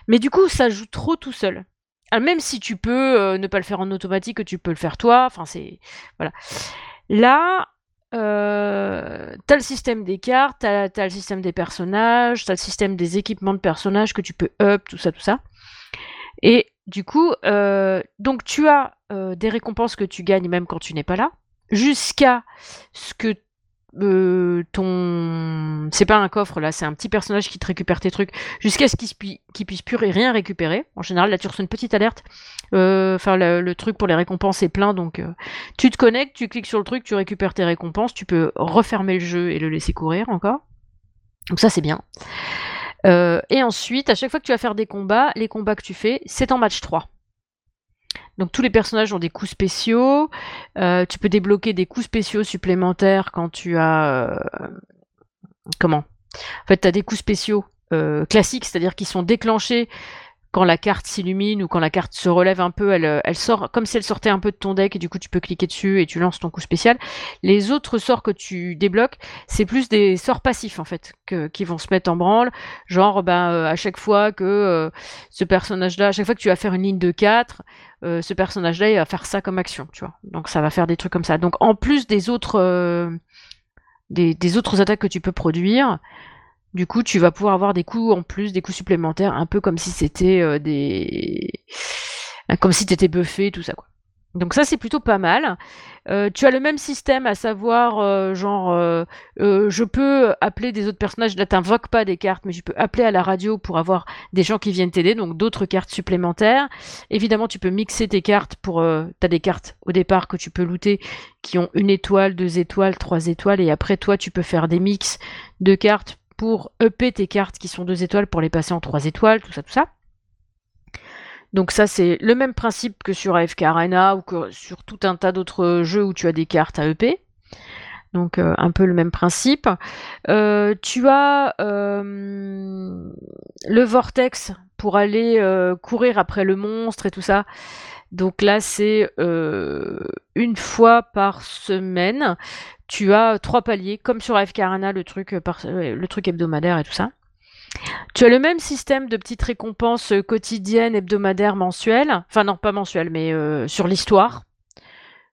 Mais du coup, ça joue trop tout seul. Ah, même si tu peux euh, ne pas le faire en automatique, que tu peux le faire toi, enfin c'est. Voilà. Là, euh, t'as le système des cartes, t'as as le système des personnages, t'as le système des équipements de personnages que tu peux up, tout ça, tout ça. Et du coup, euh, donc tu as euh, des récompenses que tu gagnes même quand tu n'es pas là, jusqu'à ce que euh, ton c'est pas un coffre là c'est un petit personnage qui te récupère tes trucs jusqu'à ce qu'il puisse plus rien récupérer. En général là tu reçois une petite alerte. Euh, enfin le, truc pour les récompenses est plein donc euh, tu te connectes tu cliques sur le truc tu récupères tes récompenses tu peux refermer le jeu et le laisser courir encore. Donc ça c'est bien. Et ensuite à chaque fois que tu vas faire des combats les combats que tu fais c'est en match 3 donc tous les personnages ont des coups spéciaux. Euh, tu peux débloquer des coups spéciaux supplémentaires quand tu as... Euh, comment? En fait, tu as des coups spéciaux euh, classiques, c'est-à-dire qui sont déclenchés quand la carte s'illumine ou quand la carte se relève un peu, elle, sort comme si elle sortait un peu de ton deck et du coup tu peux cliquer dessus et tu lances ton coup spécial. Les autres sorts que tu débloques, c'est plus des sorts passifs en fait qui vont se mettre en branle. Genre ben, à chaque fois que ce personnage-là, à chaque fois que tu vas faire une ligne de 4, ce personnage-là il va faire ça comme action, tu vois. Donc ça va faire des trucs comme ça. Donc en plus des autres, des, des autres attaques que tu peux produire, du coup, tu vas pouvoir avoir des coups en plus, des coups supplémentaires, un peu comme si c'était euh, des. Comme si t'étais buffé, tout ça, quoi. Donc ça c'est plutôt pas mal. Euh, tu as le même système, à savoir euh, genre je peux appeler des autres personnages. Là t'invoques pas des cartes, mais je peux appeler à la radio pour avoir des gens qui viennent t'aider, donc d'autres cartes supplémentaires. Évidemment tu peux mixer tes cartes pour. t'as des cartes au départ que tu peux looter qui ont une étoile, deux étoiles, trois étoiles, et après toi tu peux faire des mix de cartes pour EP tes cartes qui sont deux étoiles pour les passer en trois étoiles, tout ça, tout ça. Donc ça c'est le même principe que sur AFK Arena ou que sur tout un tas d'autres jeux où tu as des cartes à EP. Donc euh, un peu le même principe. Euh, tu as euh, le vortex pour aller courir après le monstre et tout ça. Donc là c'est une fois par semaine tu as trois paliers, comme sur AFK Arena, le truc hebdomadaire et tout ça. Tu as le même système de petites récompenses euh, quotidiennes, hebdomadaires, mensuelles? Enfin non, pas mensuelles, mais sur l'histoire.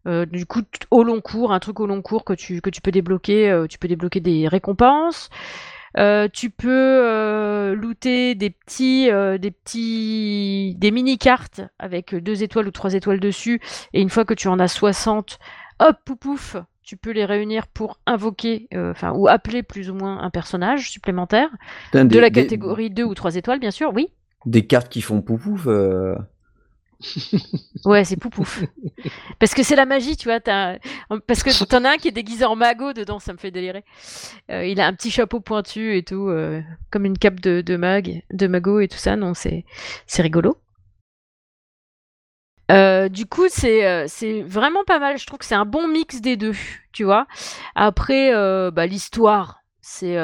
du coup, au long cours, un truc au long cours que tu, peux débloquer. tu peux débloquer des récompenses. tu peux looter des petits, des petits, des mini cartes avec deux étoiles ou trois étoiles dessus. Et une fois que tu en as 60, hop, pouf, tu peux les réunir pour invoquer, euh, enfin, ou appeler plus ou moins un personnage supplémentaire de la catégorie 2 ou 3 étoiles, bien sûr, oui. Des cartes qui font poupouf euh. Ouais, c'est poupouf. Parce que c'est la magie, tu vois. Parce que t'en as un qui est déguisé en mago dedans, ça me fait délirer. Euh, il a un petit chapeau pointu et tout, comme une cape de, de mag, de mago et tout ça. Non, c'est rigolo. Euh, du coup, euh, c'est vraiment pas mal. Je trouve que c'est un bon mix des deux, tu vois. Après, euh, bah, l'histoire, c'est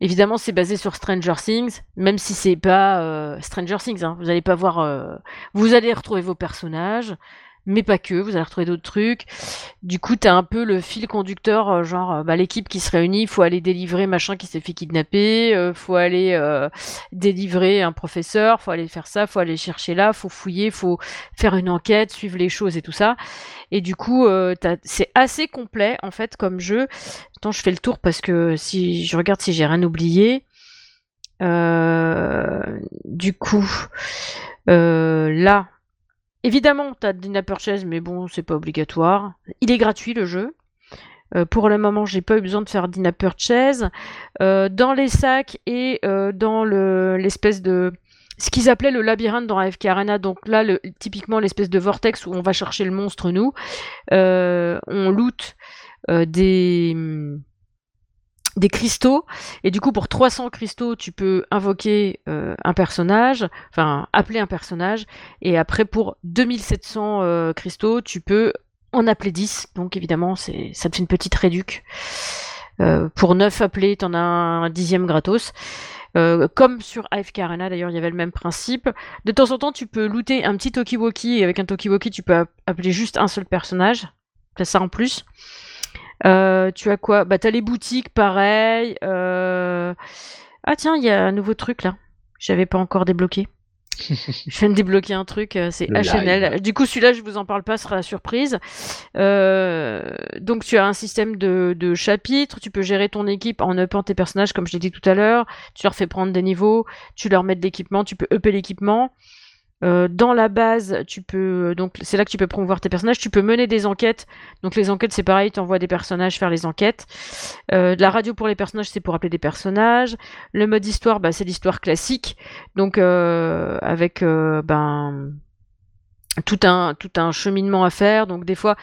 évidemment c'est basé sur Stranger Things, même si c'est pas Stranger Things. Hein. Vous allez pas voir, vous allez retrouver vos personnages mais pas que, vous allez retrouver d'autres trucs. Du coup, t'as un peu le fil conducteur, euh, genre euh, bah, l'équipe qui se réunit, faut aller délivrer machin qui s'est fait kidnapper, euh, faut aller délivrer un professeur, faut aller faire ça, faut aller chercher là, faut fouiller, faut faire une enquête, suivre les choses et tout ça. Et du coup, c'est assez complet en fait comme jeu. Attends, je fais le tour parce que si je regarde si j'ai rien oublié. du coup, là, Évidemment, tu as Dina mais bon, c'est pas obligatoire. Il est gratuit le jeu. Euh, pour le moment, j'ai pas eu besoin de faire Dina Purchase. Euh, dans les sacs et euh, dans l'espèce de. Ce qu'ils appelaient le labyrinthe dans AFK Arena, donc là, typiquement l'espèce de vortex où on va chercher le monstre, nous, on loot des des cristaux. Et du coup, pour 300 cristaux, tu peux invoquer euh, un personnage, enfin appeler un personnage. Et après, pour 2700 euh, cristaux, tu peux en appeler 10. Donc évidemment, c'est ça te fait une petite réduc. Euh, pour 9 appelés, tu en as un dixième gratos. comme sur AFK Arena, d'ailleurs, il y avait le même principe. De temps en temps, tu peux looter un petit Tokiwoki, et avec un Tokiwoki, tu peux appeler juste un seul personnage. Tu as ça en plus. Euh, tu as quoi? Bah, tu as les boutiques, pareil. Euh, ah, tiens, il y a un nouveau truc là. J'avais pas encore débloqué. je viens de débloquer un truc, euh, c'est HNL. Du coup, celui-là, je vous en parle pas, ce sera la surprise. Euh, donc, tu as un système de, de, chapitres, tu peux gérer ton équipe en upant tes personnages, comme je l'ai dit tout à l'heure. Tu leur fais prendre des niveaux, tu leur mets de l'équipement, tu peux upper l'équipement. Euh, dans la base, tu peux donc c'est là que tu peux promouvoir tes personnages. Tu peux mener des enquêtes. Donc les enquêtes, c'est pareil, tu envoies des personnages faire les enquêtes. Euh, la radio pour les personnages, c'est pour appeler des personnages. Le mode histoire, bah, c'est l'histoire classique. Donc euh, avec ben tout un tout un cheminement à faire. Donc des fois,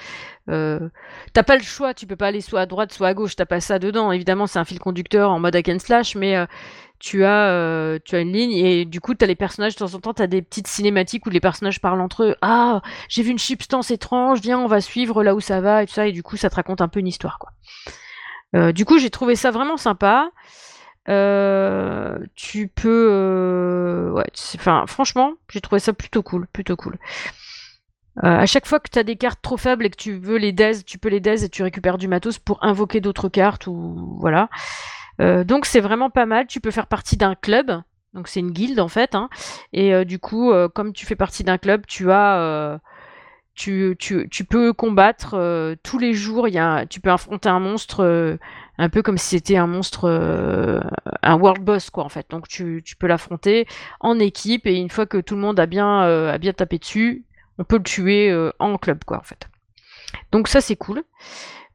t'as pas le choix. Tu peux pas aller soit à droite, soit à gauche. T'as pas ça dedans. Évidemment, c'est un fil conducteur en mode hack and slash, mais tu as, euh, tu as une ligne et du coup, tu as les personnages, de temps en temps, tu as des petites cinématiques où les personnages parlent entre eux. Ah, j'ai vu une substance étrange, viens, on va suivre là où ça va et tout ça. Et du coup, ça te raconte un peu une histoire, quoi. Euh, du coup, j'ai trouvé ça vraiment sympa. Euh, tu peux. ouais, enfin, franchement, j'ai trouvé ça plutôt cool, plutôt cool. à chaque fois que tu as des cartes trop faibles et que tu veux les daze, tu peux les daze et tu récupères du matos pour invoquer d'autres cartes ou voilà. Euh, donc c'est vraiment pas mal. Tu peux faire partie d'un club. Donc c'est une guilde en fait. Hein. Et euh, du coup, euh, comme tu fais partie d'un club, tu as tu, tu, tu, peux combattre tous les jours. Y a, tu peux affronter un monstre un peu comme si c'était un monstre, un world boss quoi en fait. Donc tu, tu peux l'affronter en équipe et une fois que tout le monde a bien, a bien tapé dessus, on peut le tuer en club quoi en fait. Donc ça c'est cool.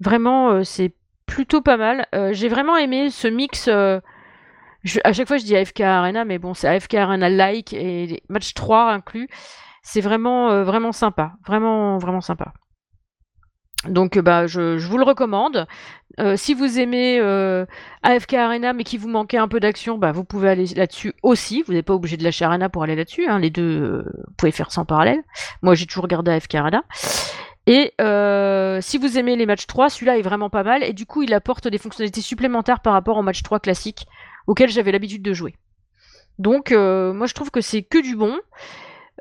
Vraiment c'est plutôt pas mal. Euh, j'ai vraiment aimé ce mix. Euh, à chaque fois, je dis AFK Arena, mais bon, c'est AFK Arena like et match 3 inclus. C'est vraiment, euh, vraiment sympa. Vraiment, vraiment sympa. Donc, bah, je, vous le recommande. si vous aimez AFK Arena, mais qui vous manquait un peu d'action, bah, vous pouvez aller là-dessus aussi. Vous n'êtes pas obligé de lâcher Arena pour aller là-dessus. Hein. Les deux, vous pouvez faire en parallèle. Moi, j'ai toujours regardé AFK Arena. Et euh, si vous aimez les matchs 3, celui-là est vraiment pas mal. Et du coup, il apporte des fonctionnalités supplémentaires par rapport au match 3 classique auquel j'avais l'habitude de jouer. Donc, euh, moi, je trouve que c'est que du bon.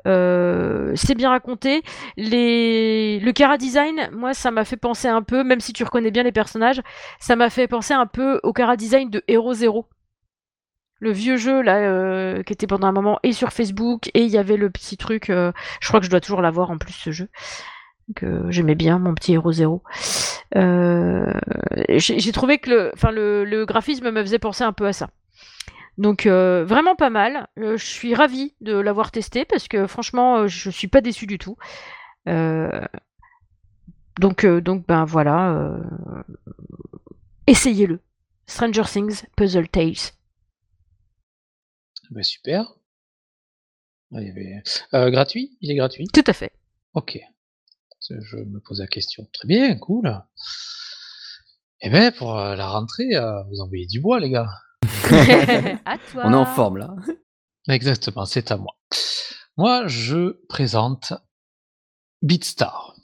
Euh, c'est bien raconté. Le Cara Design, moi, ça m'a fait penser un peu, même si tu reconnais bien les personnages, ça m'a fait penser un peu au Cara Design de Hero Zero. Le vieux jeu, là, qui était pendant un moment et sur Facebook, et il y avait le petit truc, je crois que je dois toujours l'avoir en plus, ce jeu que j'aimais bien, mon petit héros zéro. Euh, j'ai trouvé que le, enfin le, graphisme me faisait penser un peu à ça. Donc euh, vraiment pas mal. Euh, je suis ravie de l'avoir testé parce que franchement, je suis pas déçue du tout. donc donc ben voilà, essayez-le. Stranger Things Puzzle Tales. Ben, super. gratuit? Il est gratuit? Tout à fait. Ok je me pose la question. Très bien, cool. Eh bien, pour euh, la rentrée, euh, vous envoyez du bois, les gars. à toi. On est en forme là. Exactement, c'est à moi. Moi, je présente Beatstar.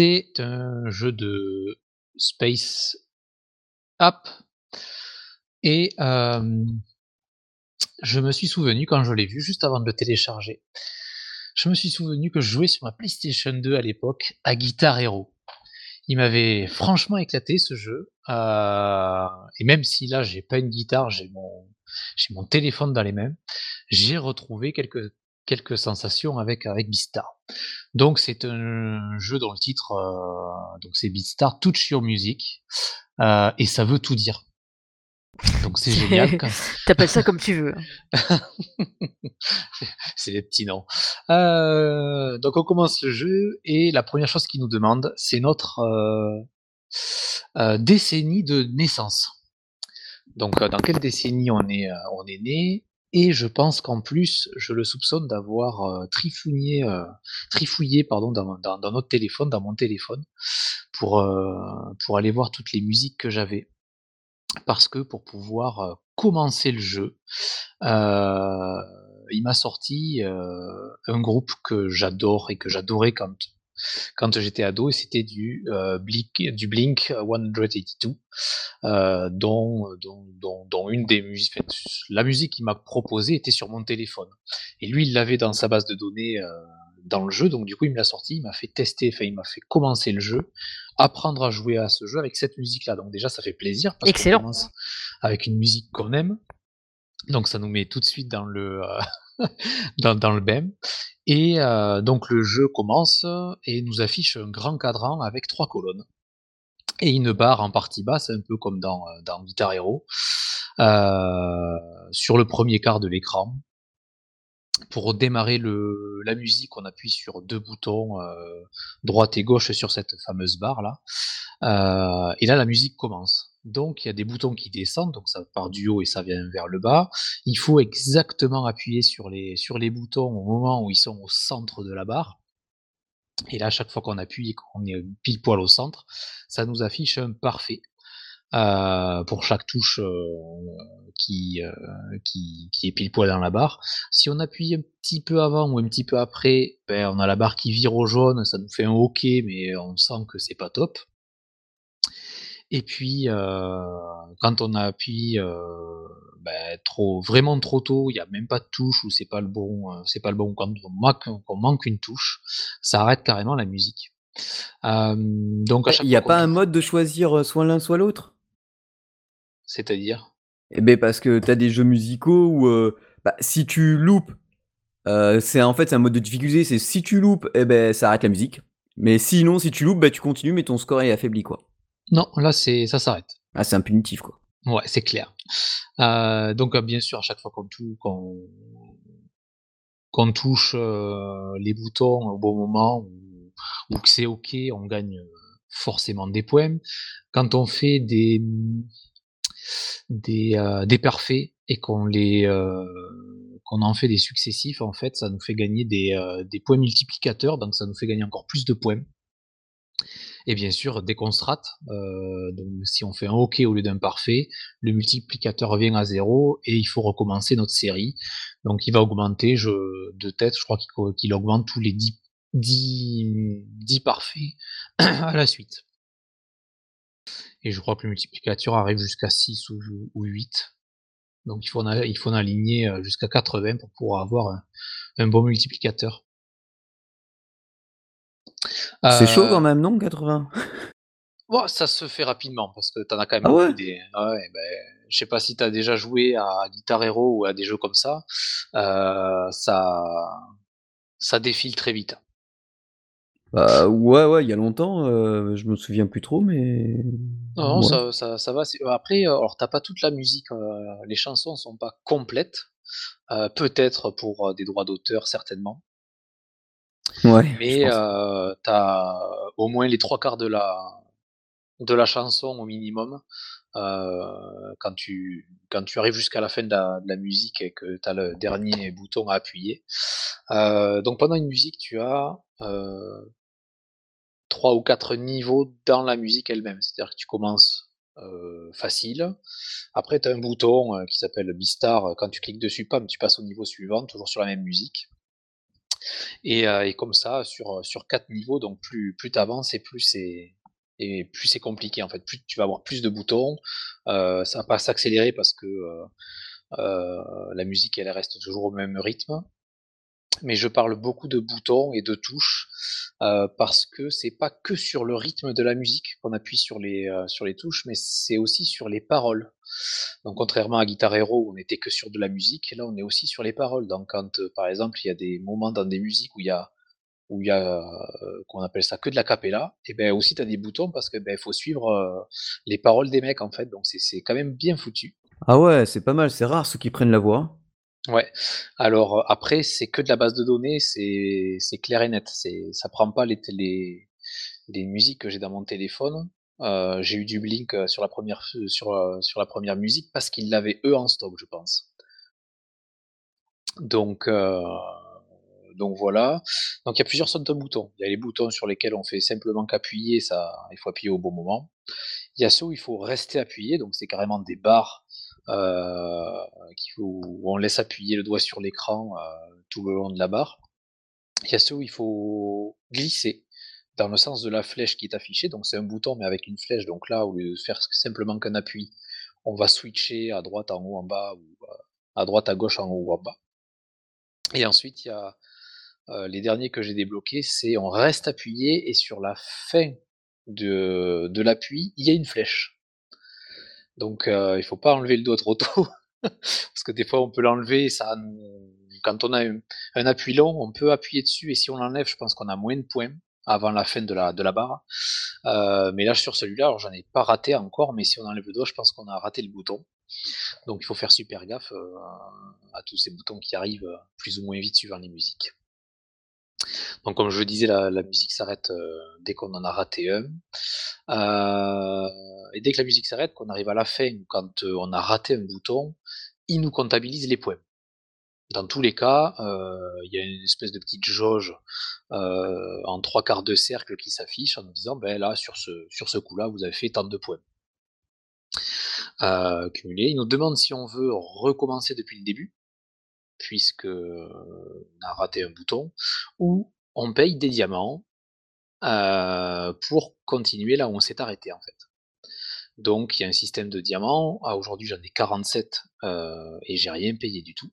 C'est un jeu de space app et je me suis souvenu quand je l'ai vu juste avant de le télécharger, je me suis souvenu que je jouais sur ma PlayStation 2 à l'époque à Guitar Hero. Il m'avait franchement éclaté ce jeu, et même si là j'ai pas une guitare, j'ai mon j'ai mon téléphone dans les mains, j'ai retrouvé quelques quelques sensations avec avec Beastar. Donc c'est un jeu dont le titre euh, donc c'est Beatstar Touch Your Music euh, et ça veut tout dire. Donc c'est génial. T'appelles ça comme tu veux. c'est des petits noms. Euh, donc on commence le jeu et la première chose qu'il nous demande, c'est notre décennie de naissance. Donc dans quelle décennie on est on est né? Et je pense qu'en plus, je le soupçonne d'avoir, heu, trifouillé, heu, trifouillé pardon dans notre téléphone, dans mon téléphone pour, heu, pour aller voir toutes les musiques que j'avais. Parce que pour pouvoir, heu, commencer le jeu, il m'a sorti, un groupe que j'adore et que j'adorais quand quand j'étais ado et c'était du, heu, Blik du Blink 182, heu, dont dont dont dont une des musiques enfin la musique qu'il m'a proposée était sur mon téléphone. Et lui, il l'avait dans sa base de données, heu, dans le jeu. Donc du coup, il me l'a sorti, il m'a fait tester, enfin il m'a fait commencer le jeu, apprendre à jouer à ce jeu avec cette musique-là. Donc déjà ça fait plaisir parce qu'on Excellent. commence avec une musique qu'on aime, donc ça nous met tout de suite dans le, heu, dans le bain et heu, donc le jeu commence et nous affiche un grand cadran avec 3 colonnes et une barre en partie basse, un peu comme dans, heu, dans Guitar Hero, heu, sur le 1er quart de l'écran. Pour démarrer la musique, on appuie sur 2 boutons, heu, droite et gauche sur cette fameuse barre-là, heu et là, la musique commence. Donc il y a des boutons qui descendent, donc ça part du haut et ça vient vers le bas. Il faut exactement appuyer sur les sur les boutons au moment où ils sont au centre de la barre et là, à chaque fois qu'on appuie et qu'on est pile poil au centre, ça nous affiche un parfait, heu, pour chaque touche, heu, qui, heu, qui qui est pile poil dans la barre. Si on appuie un petit peu avant ou un petit peu après, beh, on a la barre qui vire au jaune, ça nous fait un OK, mais on sent que c'est pas top et puis, quand on appuie, bah, trop vraiment trop tôt, il y a même pas de touche ou c'est pas le bon, c'est pas le bon quand on manque une touche, ça arrête carrément la musique. Donc Eh, il chaque y fois a pas un mode de choisir, soit l'un soit l'autre? C'est-à-dire? Eh beh, parce que tu as des jeux musicaux où, heu, bah, si tu loupes, heu, c'est en fait, c'est un mode de difficulté, c'est si tu loupes et beh, ça arrête la musique, mais sinon, si tu loupes, bah, tu continues, mais ton score est affaibli, quoi. Non, là, c'est ça s'arrête. Ah, c'est un punitif, quoi. Ouais, c'est clair. Heu, donc bien sûr, à chaque fois qu'on tou qu'on qu'on touche, les boutons au bon moment ou ou que c'est OK, on gagne, forcément des points. Quand on fait des, des, heu, des parfaits et heu, qu'on en fait des successifs, en fait, ça nous fait gagner des, heu, des points multiplicateurs, donc ça nous fait gagner encore plus de points et bien sûr, dès qu'on donc si on fait un OK au lieu d'un parfait, le multiplicateur revient à 0 et il faut recommencer notre série. Donc il va augmenter, je de tête, je crois qu'il augmente tous les 10 10, mmh, 10 parfaits à la suite et je crois que le multiplicateur arrive jusqu'à 6 ou ou 8. Donc il faut en a il faut en aligner, heu, jusqu'à 80 pour pouvoir avoir un un bon multiplicateur. C'est chaud quand Heu même, non 80? Ouah, ça se fait rapidement parce que tu en as quand même Ah ouais? des ah ouais, beh, je sais pas si tu as déjà joué à Guitar Hero ou à des jeux comme ça, heu, ça ça défile très vite. Bah, ouais, ouais, il y a longtemps, heu, je me souviens plus trop, mais Non, ça ça ça va, après, heu, alors tu as pas toute la musique, heu, les chansons sont pas complètes, heu, peut-être pour, des droits d'auteur certainement Ouais, mais pense. heu, tu as au moins les 3/4 de la de la chanson au minimum, quand tu quand tu arrives jusqu'à la fin de la de la musique et que tu as le dernier bouton à appuyer. Donc pendant une musique, tu as, 3 ou 4 niveaux dans la musique elle-même. C'est-à-dire que tu commences, heu, facile, après tu as un bouton, heu, qui s'appelle Bistar, quand tu cliques dessus, tu passes au niveau suivant, toujours sur la même musique et et comme ça sur, sur 4 niveaux, donc plus plus tu avances et plus c'est et plus c'est compliqué, en fait. Plus tu vas avoir plus de boutons, ça va pas s'accélérer parce que, la musique, elle reste toujours au même rythme mais je parle beaucoup de boutons et de touches, heu, parce que c'est pas que sur le rythme de la musique qu'on appuie sur les, heu, sur les touches, mais c'est aussi sur les paroles. Donc contrairement à Guitar Hero où on était que sur de la musique, là, on est aussi sur les paroles. Donc quand, heu, par exemple, il y a des moments dans des musiques où il y a où il y a, qu'on appelle ça que de l'acapella et beh, aussi tu as des boutons parce que, il faut suivre, les paroles des mecs, en fait, donc c'est quand même bien foutu. Ah ouais, c'est pas mal, c'est rare ceux qui prennent la voix. Ouais, alors, heu, après c'est que de la base de données, c'est clair et net. Ça prend pas les musiques que j'ai dans mon téléphone. Heu, j'ai eu du Blink, heu, sur la 1re f sur, heu, sur la 1re musique parce qu'ils l'avaient eux en stock, je pense. Donc, donc voilà. Donc il y a plusieurs sortes de boutons. Il y a les boutons sur lesquels on fait simplement qu'appuyer, ça, il faut appuyer au bon moment. Il y a ceux où il faut rester appuyé, donc c'est carrément des barres euh, où on laisse appuyer le doigt sur l'écran euh, tout le long de la barre. Il y a ceux où il faut glisser dans le sens de la flèche qui est affichée, donc c'est un bouton mais avec une flèche, donc là au lieu de faire simplement qu'un appui, on va switcher à droite, en haut, en bas, ou euh, à droite, à gauche, en haut ou en bas. Et ensuite, il y a les derniers que j'ai débloqués, c'est on reste appuyé et sur la fin de l'appui, il y a une flèche. Donc il il faut pas enlever le doigt trop tôt, parce que des fois on peut l'enlever, ça quand on a un, appui long, on peut appuyer dessus et si on l'enlève, je pense qu'on a moins de points avant la fin de la, barre. mais là sur celui-là, j'en ai pas raté encore, mais si on enlève le doigt, je pense qu'on a raté le bouton. Donc il faut faire super gaffe à tous ces boutons qui arrivent plus ou moins vite suivant les musiques. Donc comme je le disais, la, musique s'arrête dès qu'on en a raté un. et dès que la musique s'arrête, qu'on arrive à la fin, quand on a raté un bouton, il nous comptabilise les points. Dans tous les cas, il y a une espèce de petite jauge en trois quarts de cercle qui s'affiche en nous disant ben là sur ce sur ce coup-là vous avez fait tant de points. cumulés. Il nous demande si on veut recommencer depuis le début puisque on a raté un bouton, ou on paye des diamants pour continuer là où on s'est arrêté en fait. Donc il y a un système de diamants. Ah, aujourd'hui j'en ai 47 et j'ai rien payé du tout.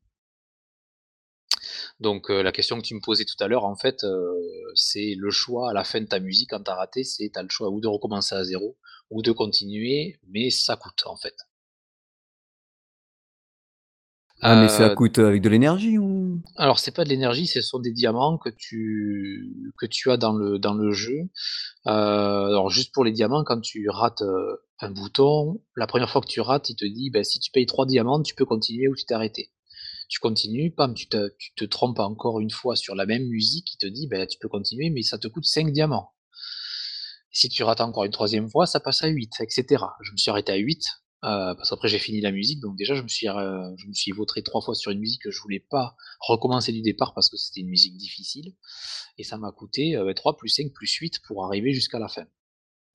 Donc la question que tu me posais tout à l'heure, en fait, c'est le choix à la fin de ta musique quand tu as raté, c'est tu as le choix ou de recommencer à zéro ou de continuer, mais ça coûte en fait. Ah, mais ça coûte, avec de l'énergie ou? alors c'est pas de l'énergie, ce sont des diamants que tu que tu as dans le dans le jeu. alors juste pour les diamants, quand tu rates, un bouton, la première fois que tu rates, il te dit: «Bah, si tu payes 3 diamants, tu peux continuer ou tu t'es arrêté». Tu continues, pam, tu te tu te trompes encore une fois sur la même musique, il te dit: «Bah, tu peux continuer, mais ça te coûte 5 diamants». Si tu rates encore une troisième fois, ça passe à 8 etc. Je me suis arrêté à 8 euh, parce qu'après j'ai fini la musique, donc déjà je me suis, euh, je me suis vautré trois fois sur une musique que je voulais pas recommencer du départ parce que c'était une musique difficile, et ça m'a coûté 3 euh, plus 5 plus 8 pour arriver jusqu'à la fin.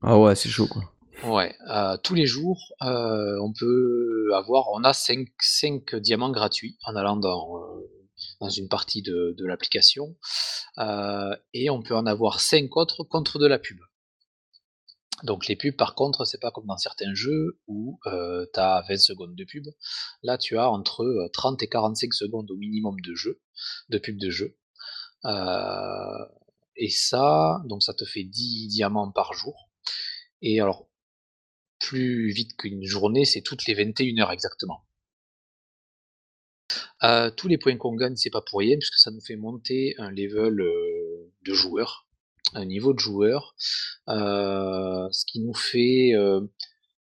Ah ouais, c'est chaud quoi. Ouais, tous les jours, on peut avoir, on a 5, 5 diamants gratuits en allant dans, dans une partie de, de l'application, et on peut en avoir 5 autres contre de la pub. Donc les pubs par contre, c'est pas comme dans certains jeux où tu as 20 secondes de pub. Là, tu as entre 30 et 45 secondes au minimum de jeu, de pub de jeu. et ça, donc ça te fait 10 diamants par jour. Et alors, plus vite qu'une journée, c'est toutes les 21 heures exactement. tous les points qu'on gagne, c'est pas pour rien, puisque ça nous fait monter un level de joueur un niveau de joueur, euh, ce qui nous fait euh,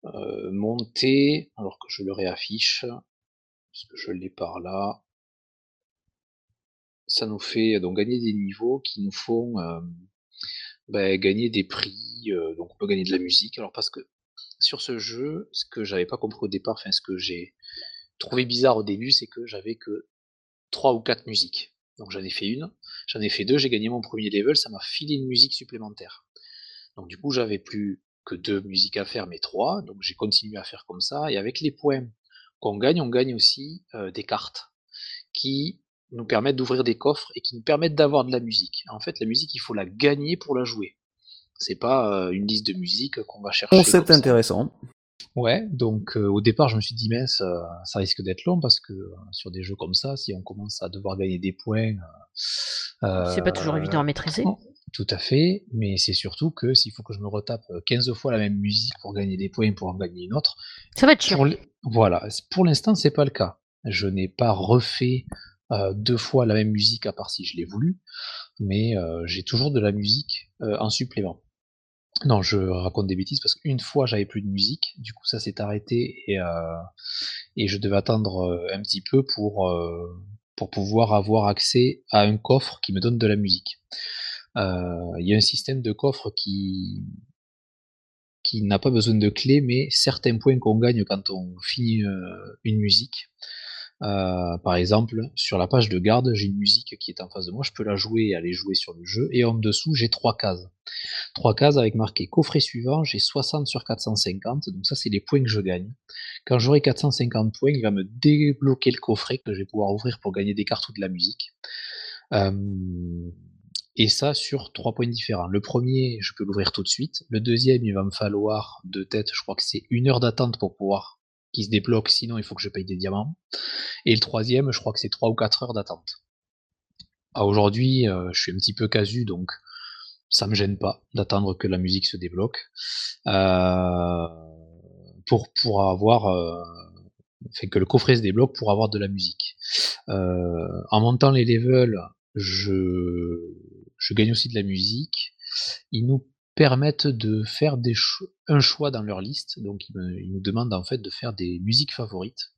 euh, monter, alors que je le réaffiche, parce que je l'ai par là, ça nous fait donc gagner des niveaux qui nous font ben, gagner des prix, donc on peut gagner de la musique. Alors parce que sur ce jeu, ce que j'avais pas compris au départ, enfin ce que j'ai trouvé bizarre au début, c'est que j'avais que trois ou quatre musiques. Donc j'en ai fait une, j'en ai fait deux, j'ai gagné mon premier level, ça m'a filé une musique supplémentaire. Donc du coup, j'avais plus que deux musiques à faire, mais trois, donc j'ai continué à faire comme ça. Et avec les points qu'on gagne, on gagne aussi euh, des cartes qui nous permettent d'ouvrir des coffres et qui nous permettent d'avoir de la musique. En fait, la musique, il faut la gagner pour la jouer. C'est pas euh, une liste de musique qu'on va chercher. Concept intéressant. Ouais, donc au départ, je me suis dit: «Mince, ça risque d'être long» parce que, sur des jeux comme ça, si on commence à devoir gagner des points, C'est pas toujours évident à maîtriser. tout à fait, mais c'est surtout que s'il faut que je me retape, 15 fois la même musique pour gagner des points, pour en gagner une autre, Ça va être chiant. voilà, pour l'instant, c'est pas le cas. Je n'ai pas refait, deux fois la même musique à part si je l'ai voulu, mais j'ai toujours de la musique, en supplément. Non, je raconte des bêtises parce qu'une fois j'avais plus de musique, du coup ça s'est arrêté et, euh, et je devais attendre euh, un petit peu pour, euh, pour pouvoir avoir accès à un coffre qui me donne de la musique. Il y a un système de coffre qui, qui n'a pas besoin de clé, mais certains points qu'on gagne quand on finit une musique par exemple, sur la page de garde, j'ai une musique qui est en face de moi, je peux la jouer et aller jouer sur le jeu, et en dessous, j'ai trois cases. Trois cases avec marqué coffret suivant, j'ai 60 sur 450, donc ça c'est les points que je gagne. Quand j'aurai 450 points, il va me débloquer le coffret que je vais pouvoir ouvrir pour gagner des cartes ou de la musique. et ça sur trois points différents. Le premier, je peux l'ouvrir tout de suite. Le deuxième, il va me falloir de tête, je crois que c'est une heure d'attente pour pouvoir qu'il se débloque, sinon il faut que je paye des diamants. Et le troisième, je crois que c'est trois ou quatre heures d'attente. Aujourd'hui, euh, je suis un petit peu casu, donc ça me gêne pas d'attendre que la musique se débloque. Euh, pour, pour avoir euh, fait que le coffret se débloque pour avoir de la musique. Euh, en montant les levels, je, je gagne aussi de la musique. Ils nous permettent de faire un choix dans leur liste. Donc ils, nous demandent en fait de faire des musiques favorites.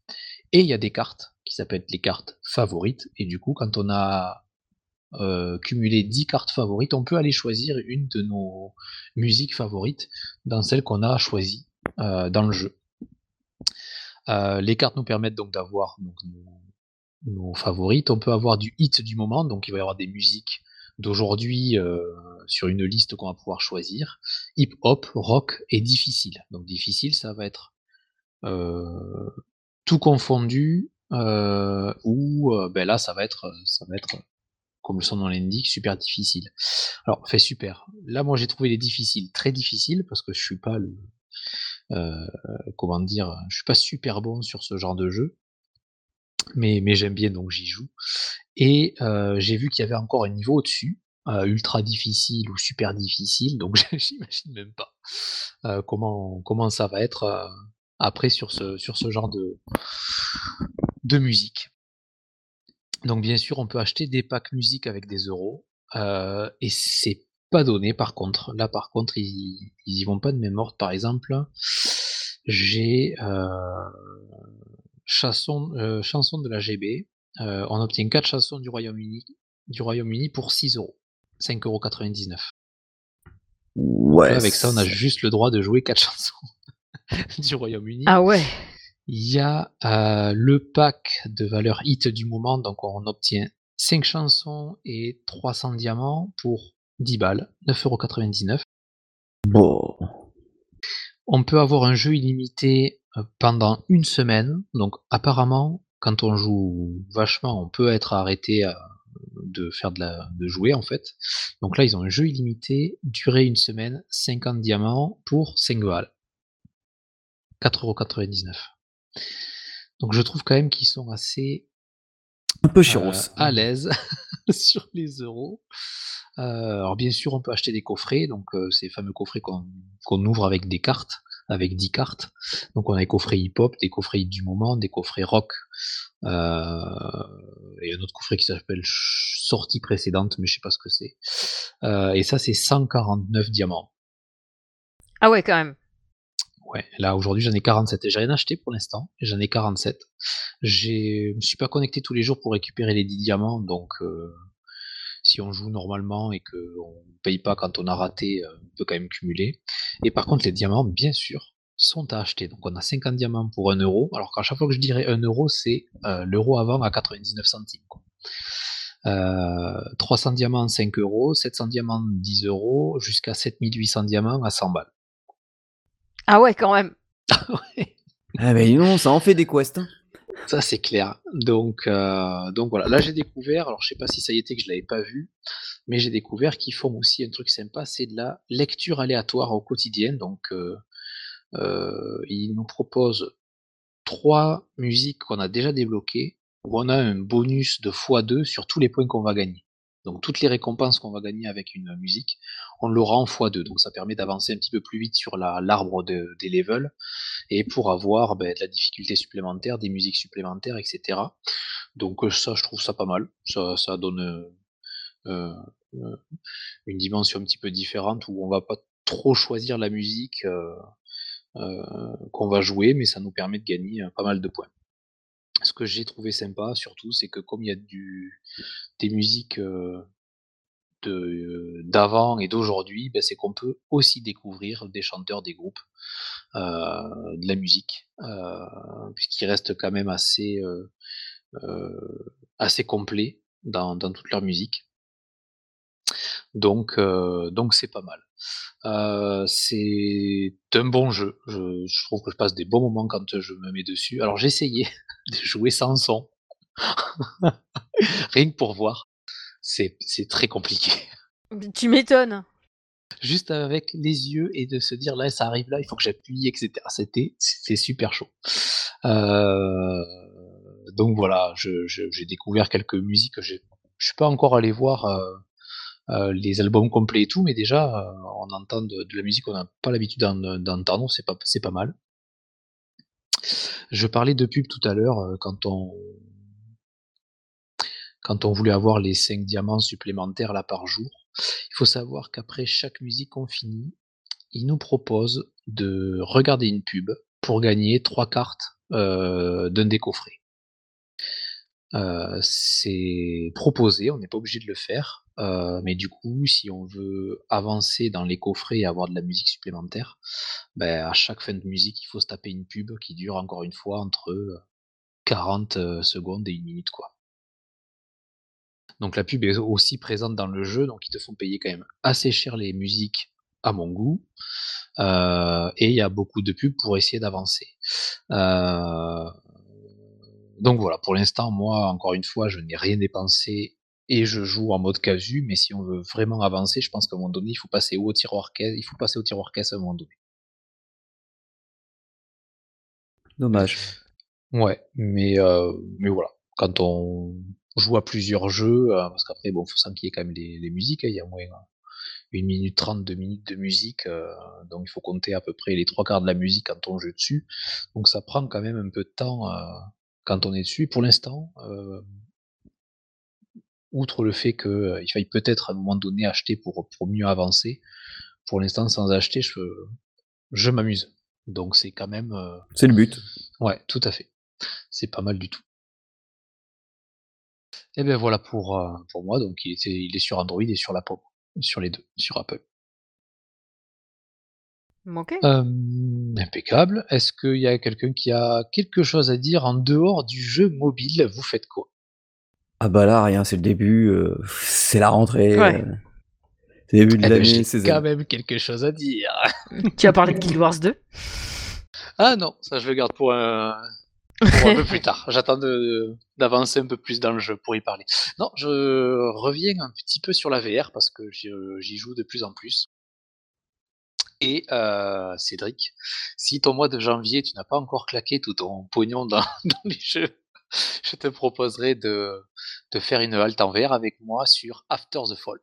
Et il y a des cartes qui s'appellent les cartes favorites. Et du coup, quand on a euh, cumulé 10 cartes favorites, on peut aller choisir une de nos musiques favorites dans celle qu'on a choisie euh, dans le jeu. Euh, les cartes nous permettent donc d'avoir nos, nos, favorites. On peut avoir du hit du moment, donc il va y avoir des musiques d'aujourd'hui sur une liste qu'on va pouvoir choisir. Hip hop, rock et difficile. Donc difficile, ça va être tout confondu ou ben là ça va être ça va être comme le son nom l'indique, super difficile. Alors, fait super. Là, moi, j'ai trouvé les difficiles très difficiles parce que je suis pas le, euh, comment dire, je suis pas super bon sur ce genre de jeu, mais, mais j'aime bien donc j'y joue. Et euh, j'ai vu qu'il y avait encore un niveau au-dessus, euh, ultra difficile ou super difficile, donc j'imagine même pas comment comment ça va être après sur ce sur ce genre de de musique. Donc bien sûr, on peut acheter des packs musique avec des euros, et c'est pas donné par contre. Là par contre, ils, ils y vont pas de même ordre. Par exemple, j'ai chanson, chanson de la GB. on obtient 4 chansons du Royaume-Uni du Royaume-Uni pour 6 euros. 5,99€. Ouais. avec ça, on a juste le droit de jouer 4 chansons du Royaume-Uni. Ah ouais. Il y a euh, le pack de valeur hit du moment, donc on obtient 5 chansons et 300 diamants pour 10 balles, 9,99€. Bon. On peut avoir un jeu illimité euh, pendant une semaine, donc apparemment, quand on joue vachement, on peut être arrêté euh, de faire de, la, de jouer en fait. Donc là, ils ont un jeu illimité, durée une semaine, 50 diamants pour 5 balles. 4,99€. Donc je trouve quand même qu'ils sont assez un peu euh, à l'aise sur les euros. Euh, alors bien sûr, on peut acheter des coffrets, donc euh, ces fameux coffrets qu'on ouvre avec des cartes, avec 10 cartes. Donc on a des coffrets hip-hop, des coffrets du moment, des coffrets rock, et un autre coffret qui s'appelle sortie précédente, mais je sais pas ce que c'est. et ça, c'est 149 diamants. Ah ouais, quand même. Ouais, là aujourd'hui j'en ai 47 et j'ai rien acheté pour l'instant, j'en ai 47. Je me suis pas connecté tous les jours pour récupérer les 10 diamants, donc euh, si on joue normalement et qu'on ne paye pas quand on a raté, euh, on peut quand même cumuler. Et par contre les diamants, bien sûr, sont à acheter. Donc on a 50 diamants pour 1 euro, alors qu'à chaque fois que je dirais 1 euro, c'est euh, l'euro avant à 99 centimes. 300 diamants 5 euros, 700 diamants 10 euros, jusqu'à 7800 diamants à 100 balles. Ah ouais, quand même. Ah mais non, ça en fait des quests. Hein. Ça c'est clair. Donc, euh, donc voilà. Là j'ai découvert, alors je sais pas si ça y était que je l'avais pas vu, mais j'ai découvert qu'ils font aussi un truc sympa, c'est de la lecture aléatoire au quotidien. Donc euh, euh, ils nous proposent trois musiques qu'on a déjà débloquées, où on a un bonus de x2 sur tous les points qu'on va gagner. Donc toutes les récompenses qu'on va gagner avec une musique, on l'aura en x2. Donc ça permet d'avancer un petit peu plus vite sur l'arbre des levels et pour avoir ben, de la difficulté supplémentaire, des musiques supplémentaires, etc. Donc euh, ça, je trouve ça pas mal. Ça, donne euh, euh, une dimension un petit peu différente où on va pas trop choisir la musique qu'on va jouer, mais ça nous permet de gagner pas mal de points ce que j'ai trouvé sympa surtout, c'est que comme il y a du des musiques, d'avant et d'aujourd'hui, ben, c'est qu'on peut aussi découvrir des chanteurs, des groupes. de la musique, puisqu'ils restent quand même assez, assez complets dans dans toute leur musique. Donc donc c'est pas mal. C'est un bon jeu. Je je trouve que je passe des bons moments quand je me mets dessus. Alors j'ai essayé de jouer sans son. Rien que pour voir. C'est très compliqué. Tu m'étonnes. Juste avec les yeux et de se dire: «Là, ça arrive là, il faut que j'appuie» et cetera. C'était c'était super chaud. donc voilà, je j'ai découvert quelques musiques, j'ai je suis pas encore allé voir, les albums complets et tout, mais déjà, on entend de la musique qu'on n'a pas l'habitude d'entendre, c'est pas mal. Je parlais de pub tout à l'heure, quand on quand on voulait avoir les 5 diamants supplémentaires là par jour. Il faut savoir qu'après chaque musique qu'on finit, ils nous proposent de regarder une pub pour gagner 3 cartes, d'un des. C'est proposé, on n'est pas obligé de le faire, mais du coup, si on veut avancer dans les coffrets et avoir de la musique supplémentaire, ben, à chaque fin de musique, il faut se taper une pub qui dure encore une fois entre, 40, secondes et 1 minute, quoi. Donc la pub est aussi présente dans le jeu, donc ils te font payer quand même assez cher les musiques à mon goût. Et il y a beaucoup de pubs pour essayer d'avancer. Donc voilà, pour l'instant, moi, encore une fois, je n'ai rien dépensé et je joue en mode casu, mais si on veut vraiment avancer, je pense qu'à un moment donné, il faut passer au tiroir caisse, il faut passer au tiroir caisse à un moment donné. Dommage. Ouais, mais, euh, mais voilà. Quand on, joue à plusieurs jeux, euh, parce qu'après, bon, faut s'enquiller quand même les, musiques, hein, il y a moins une minute trente, deux minutes de musique, euh, donc il faut compter à peu près les trois quarts de la musique quand on joue dessus. Donc ça prend quand même un peu de temps euh, quand on est dessus. pour l'instant, outre le fait qu'il faille peut-être à un moment donné acheter pour, pour mieux avancer, pour l'instant sans acheter, je, je m'amuse. Donc c'est quand même. c'est le but. Ouais, tout à fait. C'est pas mal du tout. Et ben voilà pour, euh, pour moi, donc il était il est sur Android et sur l'Apple, sur les deux, sur Apple. OK. impeccable. Est-ce qu'il y a quelqu'un qui a quelque chose à dire en dehors du jeu mobile? Vous faites quoi? Ah bah là, rien, c'est le début, euh, c'est la rentrée, Ouais. Euh, c'est le début de Eh ben, l'année, j'ai quand même quelque chose à dire. Tu as parlé de Guild Wars 2? Ah non, ça je le garde pour un un peu plus tard. J'attends d'avancer un peu plus dans le jeu pour y parler. Non, je reviens un petit peu sur la VR parce que j'y joue de plus en plus. Et euh, Cédric, si ton mois de janvier, tu n'as pas encore claqué tout ton pognon dans, les jeux, je te proposerai de, de, faire une halte en VR avec moi sur After the Fall.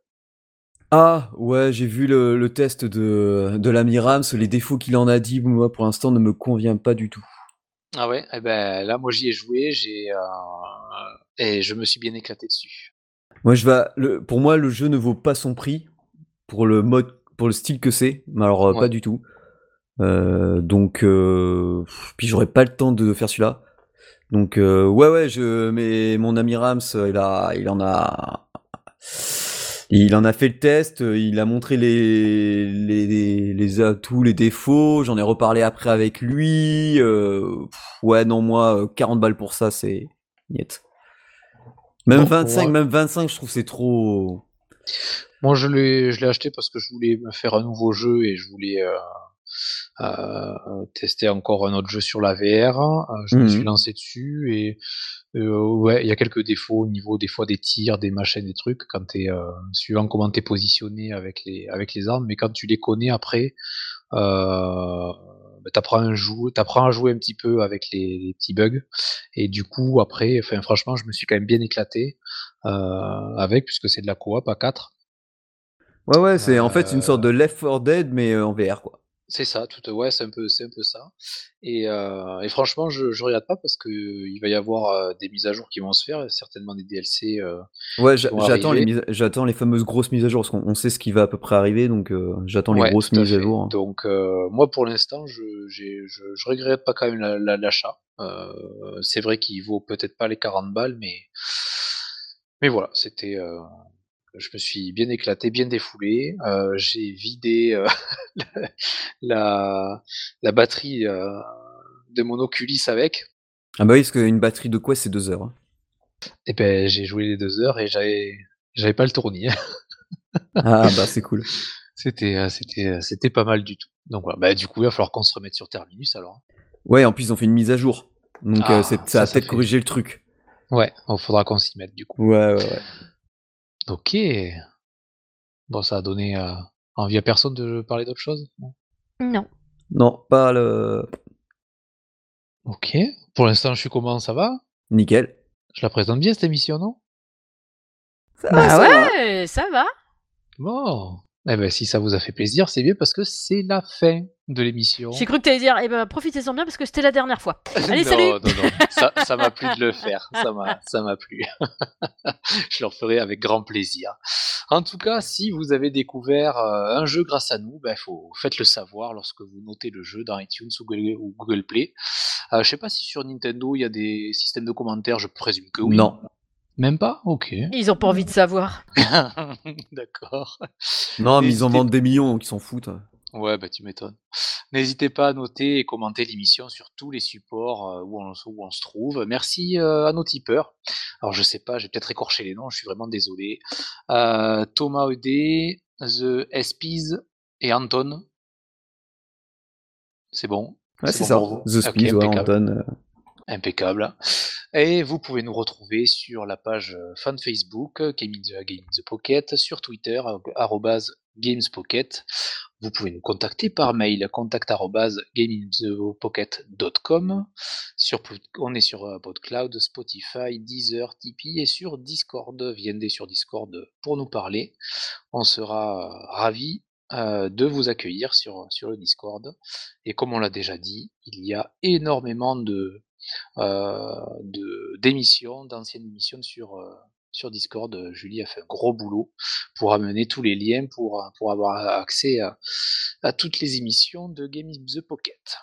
Ah ouais, j'ai vu le, test de, de l'ami Rams, les défauts qu'il en a dit, moi pour l'instant ne me convient pas du tout. Ah ouais? Eh ben, là, moi, j'y ai joué, j'ai, euh, et je me suis bien éclaté dessus. Moi, je vais le pour moi, le jeu ne vaut pas son prix, pour le mode pour le style que c'est, mais alors, euh, pas du tout. Euh, donc puis j'aurais pas le temps de faire celui-là. Donc ouais, ouais, je mais mon ami Rams, il a il en a il en a fait le test, euh, il a montré les, les, les atouts, les défauts, j'en ai reparlé après avec lui. Euh, ouais, non, moi, 40 euh, balles pour ça, c'est niet. Même 25, même 25, je trouve c'est trop. Moi, je l'ai, je l'ai acheté parce que je voulais me faire un nouveau jeu et je voulais tester encore un autre jeu sur la VR. je me suis mmh lancé dessus et ouais, il y a quelques défauts au niveau des fois des tirs, des machines, des trucs, quand t'es euh, suivant comment t'es positionné avec les avec les armes, mais quand tu les connais après, euh, bah, t'apprends à jouer, t'apprends à jouer un petit peu avec les, petits bugs, et du coup après, enfin franchement, je me suis quand même bien éclaté euh, avec, puisque c'est de la coop à 4. Ouais ouais, c'est en fait une sorte de Left 4 Dead mais en VR quoi. C'est ça, tout ouais, c'est un peu c'est un peu ça et euh, et franchement, je je regarde pas parce qu'il va y avoir, euh, des mises à jour qui vont se faire, certainement des DLC, euh, Ouais, j'attends les j'attends les fameuses grosses mises à jour, parce qu'on sait ce qui va à peu près arriver, donc j'attends les grosses mises à jour. Donc moi, pour l'instant, je je je regrette pas quand même l'achat. c'est vrai qu'il vaut peut-être pas les 40 balles, mais mais voilà, c'était, je me suis bien éclaté, bien défoulé. Euh, j'ai vidé euh, la, la batterie euh, de mon Oculus avec. Ah bah oui, parce qu'une batterie de quoi c'est deux heures. hein. Et ben j'ai joué les deux heures et j'avais j'avais pas le tournis. Ah bah c'est cool. c'était c'était c'était pas mal du tout. Donc voilà, bah, du coup il va falloir qu'on se remette sur Terminus alors. Ouais, en plus ils ont fait une mise à jour. Donc Ah, ça, ça, a peut-être fait- corrigé le truc. Ouais, il faudra qu'on s'y mette du coup. Ouais, ouais, ouais. Ok. Bon, ça a donné euh, envie à personne de parler d'autre chose? Non Non. Non, pas le... Ok. Pour l'instant, je suis comment? Ça va? Nickel. Je la présente bien cette émission, non? Ça Bah ça va. ouais, ça va. Bon. Eh ben, si ça vous a fait plaisir, c'est bien parce que c'est la fin de l'émission. J'ai cru que t'allais dire, eh ben profitez-en bien parce que c'était la dernière fois. Allez, non, salut non, non, ça, ça m'a plu de le faire. Ça m'a, ça m'a plu. je le referai avec grand plaisir. En tout cas, si vous avez découvert euh, un jeu grâce à nous, ben, faut, faites-le savoir lorsque vous notez le jeu dans iTunes ou Google, ou Google Play. Euh, je sais pas si sur Nintendo il y a des systèmes de commentaires, je présume que oui. Non. Même pas? Ok. Ils ont pas envie de savoir. D'accord. Non, mais ils en vendent des millions, donc ils s'en foutent. Ouais, bah tu m'étonnes. N'hésitez pas à noter et commenter l'émission sur tous les supports euh, où, on, où on se trouve. Merci euh, à nos tipeurs. Alors je sais pas, j'ai peut-être écorché les noms, je suis vraiment désolé. Euh, Thomas Eudé, The SPs et Anton. C'est bon? Ouais, C'est bon The Ok, Speed, ouais, impeccable. Anton. Impeccable. Et vous pouvez nous retrouver sur la page fan Facebook, Game in the, Game in the Pocket, sur Twitter, arrobase gamespocket. Vous pouvez nous contacter par mail, contact arrobase gameinthepocket.com. Sur, on est sur euh, PodCloud, Spotify, Deezer, Tipeee et sur Discord. Viendez sur Discord pour nous parler. On sera euh, ravis euh, de vous accueillir sur, le Discord. Et comme on l'a déjà dit, il y a énormément de, d'émissions, d'anciennes émissions sur, sur Discord. Euh, Julie a fait un gros boulot pour amener tous les liens pour, euh, pour avoir accès à, à toutes les émissions de Game in the Pocket.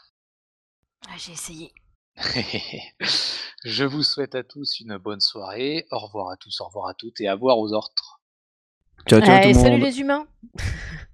Ah, J'ai essayé. Je vous souhaite à tous une bonne soirée. Au revoir à tous, au revoir à toutes et à voir aux autres. Ciao, ciao tout Allez, le monde. salut les humains.